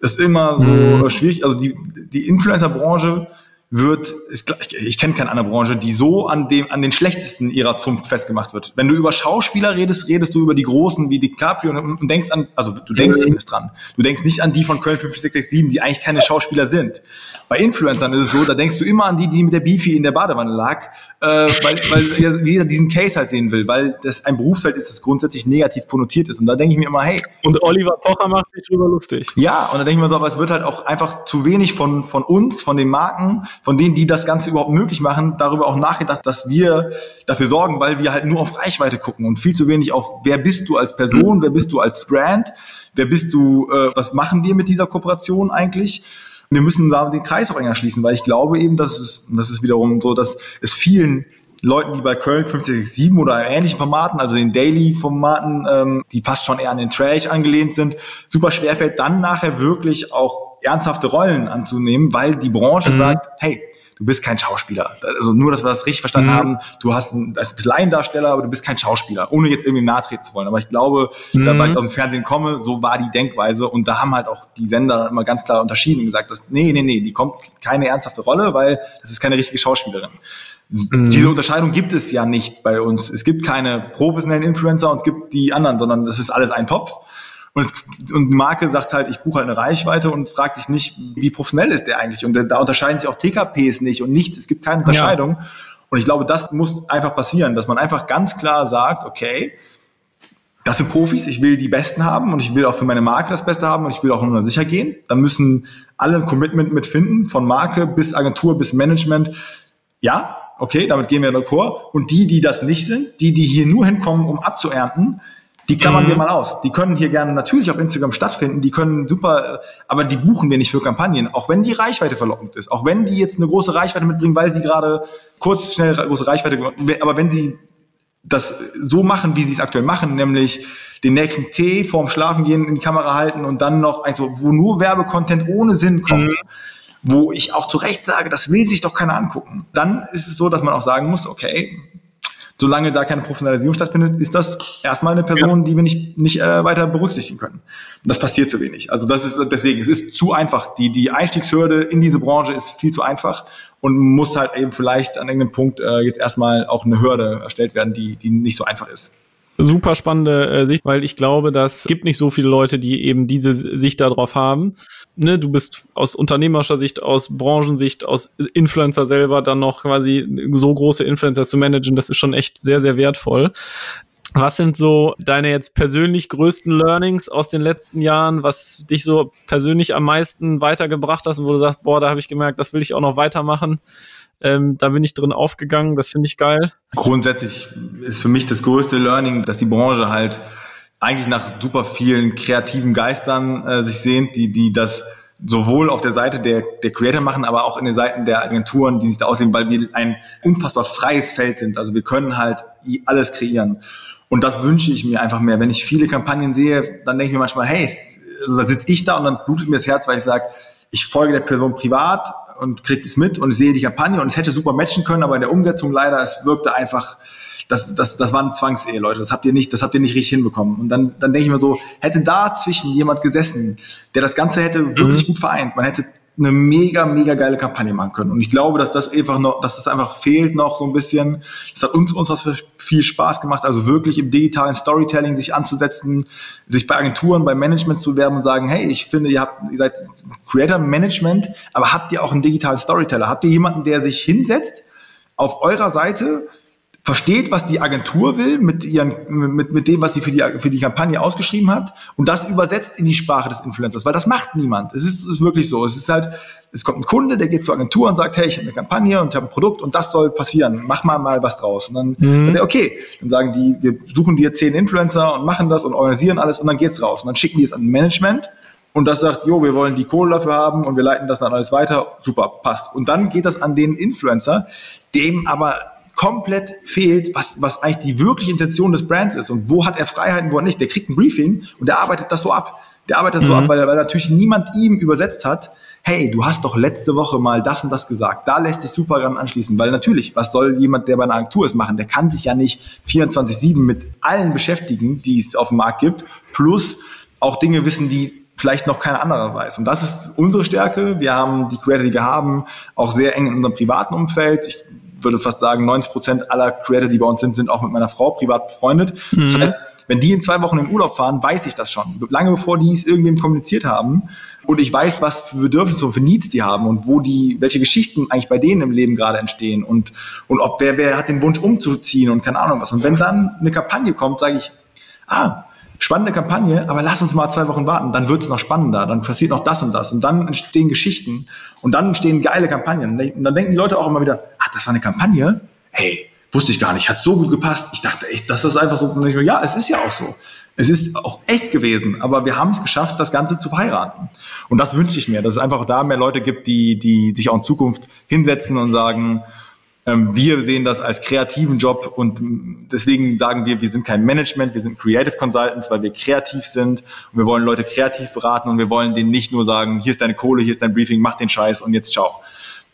das ist immer so mhm. schwierig, also die, die Influencer-Branche, wird, ich, ich kenne keine andere Branche, die so an dem, an den schlechtesten ihrer Zunft festgemacht wird. Wenn du über Schauspieler redest, redest du über die Großen wie DiCaprio und, und denkst an, also du denkst mhm. zumindest dran. Du denkst nicht an die von Köln 5667, die eigentlich keine Schauspieler sind. Bei Influencern ist es so, da denkst du immer an die, die mit der Beefy in der Badewanne lag, äh, weil, weil jeder diesen Case halt sehen will, weil das ein Berufsfeld ist, das grundsätzlich negativ konnotiert ist. Und da denke ich mir immer, hey. Und Oliver Pocher macht sich drüber lustig. Ja, und da denke ich mir so, aber es wird halt auch einfach zu wenig von, von uns, von den Marken, von denen, die das Ganze überhaupt möglich machen, darüber auch nachgedacht, dass wir dafür sorgen, weil wir halt nur auf Reichweite gucken und viel zu wenig auf, wer bist du als Person, wer bist du als Brand, wer bist du, äh, was machen wir mit dieser Kooperation eigentlich? Wir müssen da den Kreis auch enger schließen, weil ich glaube eben, dass es, das ist wiederum so, dass es vielen Leuten, die bei Köln 5067 oder ähnlichen Formaten, also den Daily-Formaten, ähm, die fast schon eher an den Trash angelehnt sind, super schwerfällt, dann nachher wirklich auch ernsthafte Rollen anzunehmen, weil die Branche mhm. sagt, hey, du bist kein Schauspieler. Also nur, dass wir das richtig verstanden mhm. haben, du hast ein, das bist Laiendarsteller, aber du bist kein Schauspieler, ohne jetzt irgendwie nahtreten zu wollen. Aber ich glaube, mhm. da, weil ich aus dem Fernsehen komme, so war die Denkweise und da haben halt auch die Sender immer ganz klar unterschieden und gesagt, dass, nee, nee, nee, die kommt keine ernsthafte Rolle, weil das ist keine richtige Schauspielerin. Mhm. Diese Unterscheidung gibt es ja nicht bei uns. Es gibt keine professionellen Influencer und es gibt die anderen, sondern das ist alles ein Topf. Und, es, und Marke sagt halt, ich buche halt eine Reichweite und fragt sich nicht, wie professionell ist der eigentlich. Und da unterscheiden sich auch TKPs nicht und nichts. Es gibt keine Unterscheidung. Ja. Und ich glaube, das muss einfach passieren, dass man einfach ganz klar sagt, okay, das sind Profis, ich will die Besten haben und ich will auch für meine Marke das Beste haben und ich will auch nur sicher gehen. Da müssen alle ein Commitment mitfinden, von Marke bis Agentur bis Management. Ja, okay, damit gehen wir in der Chor. Und die, die das nicht sind, die, die hier nur hinkommen, um abzuernten, die klammern mhm. wir mal aus. Die können hier gerne natürlich auf Instagram stattfinden, die können super, aber die buchen wir nicht für Kampagnen, auch wenn die Reichweite verlockend ist, auch wenn die jetzt eine große Reichweite mitbringen, weil sie gerade kurz, schnell große Reichweite, aber wenn sie das so machen, wie sie es aktuell machen, nämlich den nächsten Tee vorm Schlafen gehen in die Kamera halten und dann noch, also wo nur Werbecontent ohne Sinn kommt, mhm wo ich auch zu Recht sage, das will sich doch keiner angucken. Dann ist es so, dass man auch sagen muss, okay, solange da keine Professionalisierung stattfindet, ist das erstmal eine Person, ja. die wir nicht, nicht äh, weiter berücksichtigen können. Und das passiert zu wenig. Also das ist deswegen, es ist zu einfach. Die, die Einstiegshürde in diese Branche ist viel zu einfach und muss halt eben vielleicht an irgendeinem Punkt äh, jetzt erstmal auch eine Hürde erstellt werden, die, die nicht so einfach ist super spannende äh, Sicht, weil ich glaube, das gibt nicht so viele Leute, die eben diese Sicht darauf haben. Ne, du bist aus unternehmerischer Sicht, aus Branchensicht, aus Influencer selber dann noch quasi so große Influencer zu managen, das ist schon echt sehr, sehr wertvoll. Was sind so deine jetzt persönlich größten Learnings aus den letzten Jahren, was dich so persönlich am meisten weitergebracht hast und wo du sagst, boah, da habe ich gemerkt, das will ich auch noch weitermachen? Ähm, da bin ich drin aufgegangen, das finde ich geil. Grundsätzlich ist für mich das größte Learning, dass die Branche halt eigentlich nach super vielen kreativen Geistern äh, sich sehnt, die, die das sowohl auf der Seite der, der Creator machen, aber auch in den Seiten der Agenturen, die sich da aussehen, weil wir ein unfassbar freies Feld sind. Also wir können halt alles kreieren. Und das wünsche ich mir einfach mehr. Wenn ich viele Kampagnen sehe, dann denke ich mir manchmal, hey, also dann sitze ich da und dann blutet mir das Herz, weil ich sage, ich folge der Person privat, und kriegt es mit und sehe die Kampagne und es hätte super matchen können, aber in der Umsetzung leider, es wirkte einfach, das, das, das war eine Zwangsehe, Leute. Das habt ihr nicht, das habt ihr nicht richtig hinbekommen. Und dann, dann denke ich mir so, hätte da zwischen jemand gesessen, der das Ganze hätte wirklich mhm. gut vereint. Man hätte eine mega, mega geile Kampagne machen können. Und ich glaube, dass das einfach noch, dass das einfach fehlt noch so ein bisschen. Das hat uns, uns was viel Spaß gemacht, also wirklich im digitalen Storytelling sich anzusetzen, sich bei Agenturen, bei Management zu werben und sagen, hey, ich finde, ihr habt, ihr seid Creator Management, aber habt ihr auch einen digitalen Storyteller? Habt ihr jemanden, der sich hinsetzt auf eurer Seite versteht, was die Agentur will mit, ihren, mit, mit dem, was sie für die, für die Kampagne ausgeschrieben hat und das übersetzt in die Sprache des Influencers, weil das macht niemand. Es ist, ist wirklich so. Es ist halt, es kommt ein Kunde, der geht zur Agentur und sagt, hey, ich habe eine Kampagne und ich habe ein Produkt und das soll passieren. Mach mal mal was draus. Und dann, mhm. dann okay, dann sagen die, wir suchen dir zehn Influencer und machen das und organisieren alles und dann geht's raus. Und dann schicken die es an Management und das sagt, jo, wir wollen die Kohle dafür haben und wir leiten das dann alles weiter. Super, passt. Und dann geht das an den Influencer, dem aber komplett fehlt, was, was eigentlich die wirkliche Intention des Brands ist und wo hat er Freiheiten, wo er nicht. Der kriegt ein Briefing und der arbeitet das so ab. Der arbeitet das mhm. so ab, weil, weil natürlich niemand ihm übersetzt hat, hey, du hast doch letzte Woche mal das und das gesagt. Da lässt sich super dran anschließen, weil natürlich, was soll jemand, der bei einer Agentur ist, machen? Der kann sich ja nicht 24-7 mit allen beschäftigen, die es auf dem Markt gibt, plus auch Dinge wissen, die vielleicht noch kein anderer weiß. Und das ist unsere Stärke. Wir haben die Creator, die wir haben, auch sehr eng in unserem privaten Umfeld. Ich würde fast sagen, 90 Prozent aller Creator, die bei uns sind, sind auch mit meiner Frau privat befreundet. Mhm. Das heißt, wenn die in zwei Wochen in Urlaub fahren, weiß ich das schon. Lange bevor die es irgendwem kommuniziert haben. Und ich weiß, was für Bedürfnisse und für Needs die haben und wo die, welche Geschichten eigentlich bei denen im Leben gerade entstehen und, und ob wer, wer hat den Wunsch umzuziehen und keine Ahnung was. Und wenn dann eine Kampagne kommt, sage ich, ah, spannende Kampagne, aber lass uns mal zwei Wochen warten, dann wird's noch spannender, dann passiert noch das und das und dann entstehen Geschichten und dann entstehen geile Kampagnen. Und dann denken die Leute auch immer wieder, ach, das war eine Kampagne? Hey, wusste ich gar nicht, hat so gut gepasst. Ich dachte echt, das ist einfach so. Ja, es ist ja auch so. Es ist auch echt gewesen, aber wir haben es geschafft, das Ganze zu verheiraten. Und das wünsche ich mir, dass es einfach da mehr Leute gibt, die, die sich auch in Zukunft hinsetzen und sagen, wir sehen das als kreativen Job und deswegen sagen wir, wir sind kein Management, wir sind Creative Consultants, weil wir kreativ sind und wir wollen Leute kreativ beraten und wir wollen denen nicht nur sagen, hier ist deine Kohle, hier ist dein Briefing, mach den Scheiß und jetzt ciao.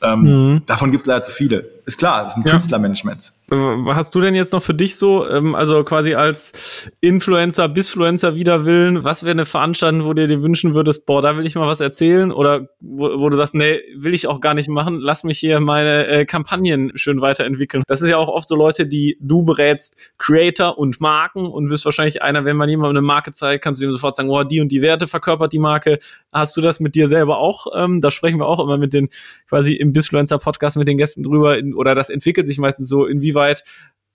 Ähm, mhm. Davon gibt es leider zu viele. Ist klar, das sind ja. Künstlermanagements. Hast du denn jetzt noch für dich so, ähm, also quasi als Influencer, Bisfluencer wider Willen, was wäre eine Veranstaltung, wo du dir wünschen würdest, boah, da will ich mal was erzählen? Oder wo, wo du sagst, nee, will ich auch gar nicht machen, lass mich hier meine äh, Kampagnen schön weiterentwickeln. Das ist ja auch oft so Leute, die du berätst, Creator und Marken und bist wahrscheinlich einer, wenn man jemandem eine Marke zeigt, kannst du ihm sofort sagen, oh, die und die Werte verkörpert die Marke. Hast du das mit dir selber auch? Ähm, da sprechen wir auch immer mit den, quasi im Bisfluencer-Podcast mit den Gästen drüber, in, oder das entwickelt sich meistens so, inwieweit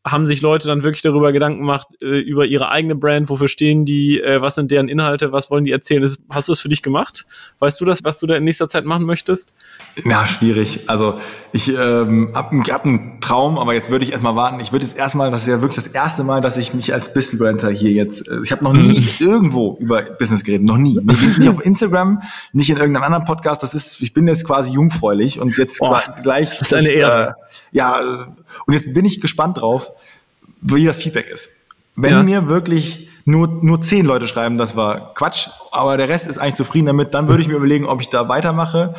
haben sich Leute dann wirklich darüber Gedanken gemacht, äh, über ihre eigene Brand, wofür stehen die, äh, was sind deren Inhalte, was wollen die erzählen? Ist, hast du es für dich gemacht? Weißt du das, was du da in nächster Zeit machen möchtest? Ja, schwierig. Also ich ähm, habe hab einen Traum, aber jetzt würde ich erstmal warten. Ich würde jetzt erstmal, das ist ja wirklich das erste Mal, dass ich mich als Business Brandter hier jetzt, äh, ich habe noch nie mhm. irgendwo über Business geredet, noch nie. Nicht auf Instagram, nicht in irgendeinem anderen Podcast. Das ist, ich bin jetzt quasi jungfräulich und jetzt oh, gleich. Das ist eine Ehre. Äh, ja, und jetzt bin ich gespannt drauf, wie das Feedback ist. Wenn ja. mir wirklich nur, nur zehn Leute schreiben, das war Quatsch, aber der Rest ist eigentlich zufrieden damit, dann würde ich mir überlegen, ob ich da weitermache.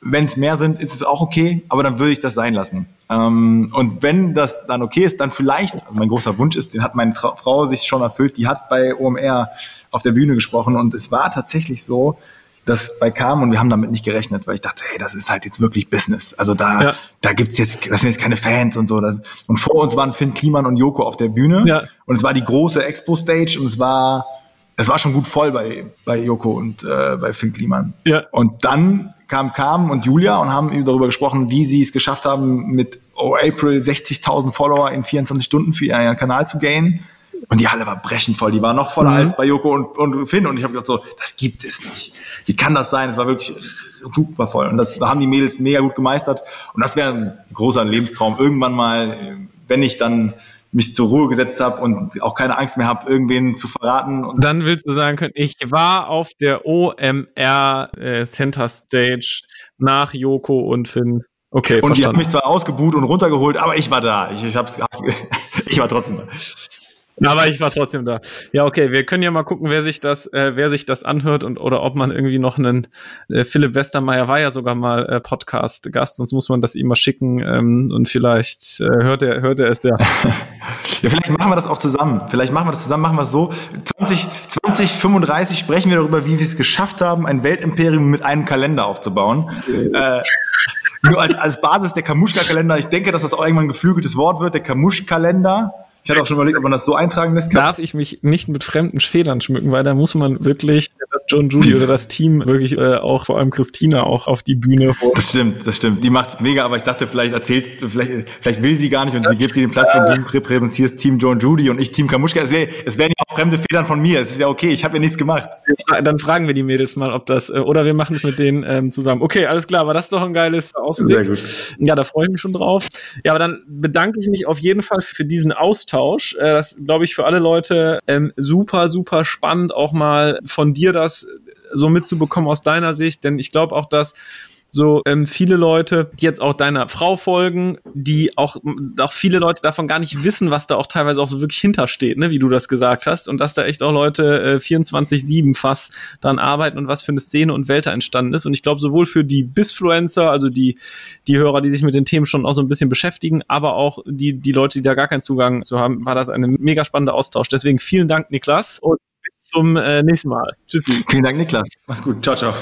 Wenn es mehr sind, ist es auch okay, aber dann würde ich das sein lassen. Ähm, und wenn das dann okay ist, dann vielleicht, also mein großer Wunsch ist, den hat meine Tra Frau sich schon erfüllt, die hat bei OMR auf der Bühne gesprochen und es war tatsächlich so, das bei kam und wir haben damit nicht gerechnet, weil ich dachte, hey, das ist halt jetzt wirklich Business. Also da, ja. da gibt's jetzt, das sind jetzt keine Fans und so. Das, und vor uns waren Finn Kliman und Joko auf der Bühne ja. und es war die große Expo-Stage und es war, es war schon gut voll bei, bei Joko und äh, bei Finn Kliman. Ja. Und dann kam Kam und Julia und haben darüber gesprochen, wie sie es geschafft haben, mit Oh April 60.000 Follower in 24 Stunden für ihren Kanal zu gainen. Und die Halle war brechend voll. Die war noch voller mhm. als bei Joko und, und Finn. Und ich habe gedacht so, das gibt es nicht. Wie kann das sein? Es war wirklich super voll. Und das da haben die Mädels mega gut gemeistert. Und das wäre ein großer Lebenstraum. Irgendwann mal, wenn ich dann mich zur Ruhe gesetzt habe und auch keine Angst mehr habe, irgendwen zu verraten. Und dann willst du sagen können, ich war auf der OMR äh, Center Stage nach Joko und Finn. Okay, und verstanden. die haben mich zwar ausgebuht und runtergeholt, aber ich war da. Ich, ich, hab's, hab's ich war trotzdem da. Aber ich war trotzdem da. Ja, okay, wir können ja mal gucken, wer sich das, äh, wer sich das anhört und oder ob man irgendwie noch einen äh, Philipp Westermeier war ja sogar mal äh, Podcast-Gast, sonst muss man das ihm mal schicken ähm, und vielleicht äh, hört er hört er es ja. ja, vielleicht machen wir das auch zusammen. Vielleicht machen wir das zusammen, machen wir es so. 20, 2035 sprechen wir darüber, wie wir es geschafft haben, ein Weltimperium mit einem Kalender aufzubauen. äh, nur als, als Basis der Kamuschka-Kalender. Ich denke, dass das auch irgendwann ein geflügeltes Wort wird, der Kamusch-Kalender. Ich hatte auch schon überlegt, ob man das so eintragen lässt. Darf ich mich nicht mit fremden Federn schmücken, weil da muss man wirklich das John Judy oder das Team wirklich äh, auch, vor allem Christina, auch auf die Bühne holen. Das stimmt, das stimmt. Die macht's mega, aber ich dachte, vielleicht erzählt, vielleicht, vielleicht will sie gar nicht und das, sie gibt dir den Platz äh, und du repräsentierst Team John Judy und ich Team Kamuschka. Es, wär, es wären ja auch fremde Federn von mir. Es ist ja okay, ich habe ja nichts gemacht. Dann fragen wir die Mädels mal, ob das, äh, oder wir machen es mit denen ähm, zusammen. Okay, alles klar, aber das ist doch ein geiles Ausblick. Sehr gut. Ja, da freue ich mich schon drauf. Ja, aber dann bedanke ich mich auf jeden Fall für diesen Austausch. Äh, das glaube ich, für alle Leute ähm, super, super spannend, auch mal von dir das so mitzubekommen aus deiner Sicht, denn ich glaube auch, dass so ähm, viele Leute, die jetzt auch deiner Frau folgen, die auch, auch viele Leute davon gar nicht wissen, was da auch teilweise auch so wirklich hintersteht, ne, wie du das gesagt hast, und dass da echt auch Leute äh, 24-7 fast dran arbeiten und was für eine Szene und Welt da entstanden ist. Und ich glaube, sowohl für die Bisfluencer, also die, die Hörer, die sich mit den Themen schon auch so ein bisschen beschäftigen, aber auch die, die Leute, die da gar keinen Zugang zu haben, war das ein mega spannender Austausch. Deswegen vielen Dank, Niklas, und bis zum äh, nächsten Mal. Tschüssi. Vielen Dank, Niklas. Mach's gut. Ciao, ciao.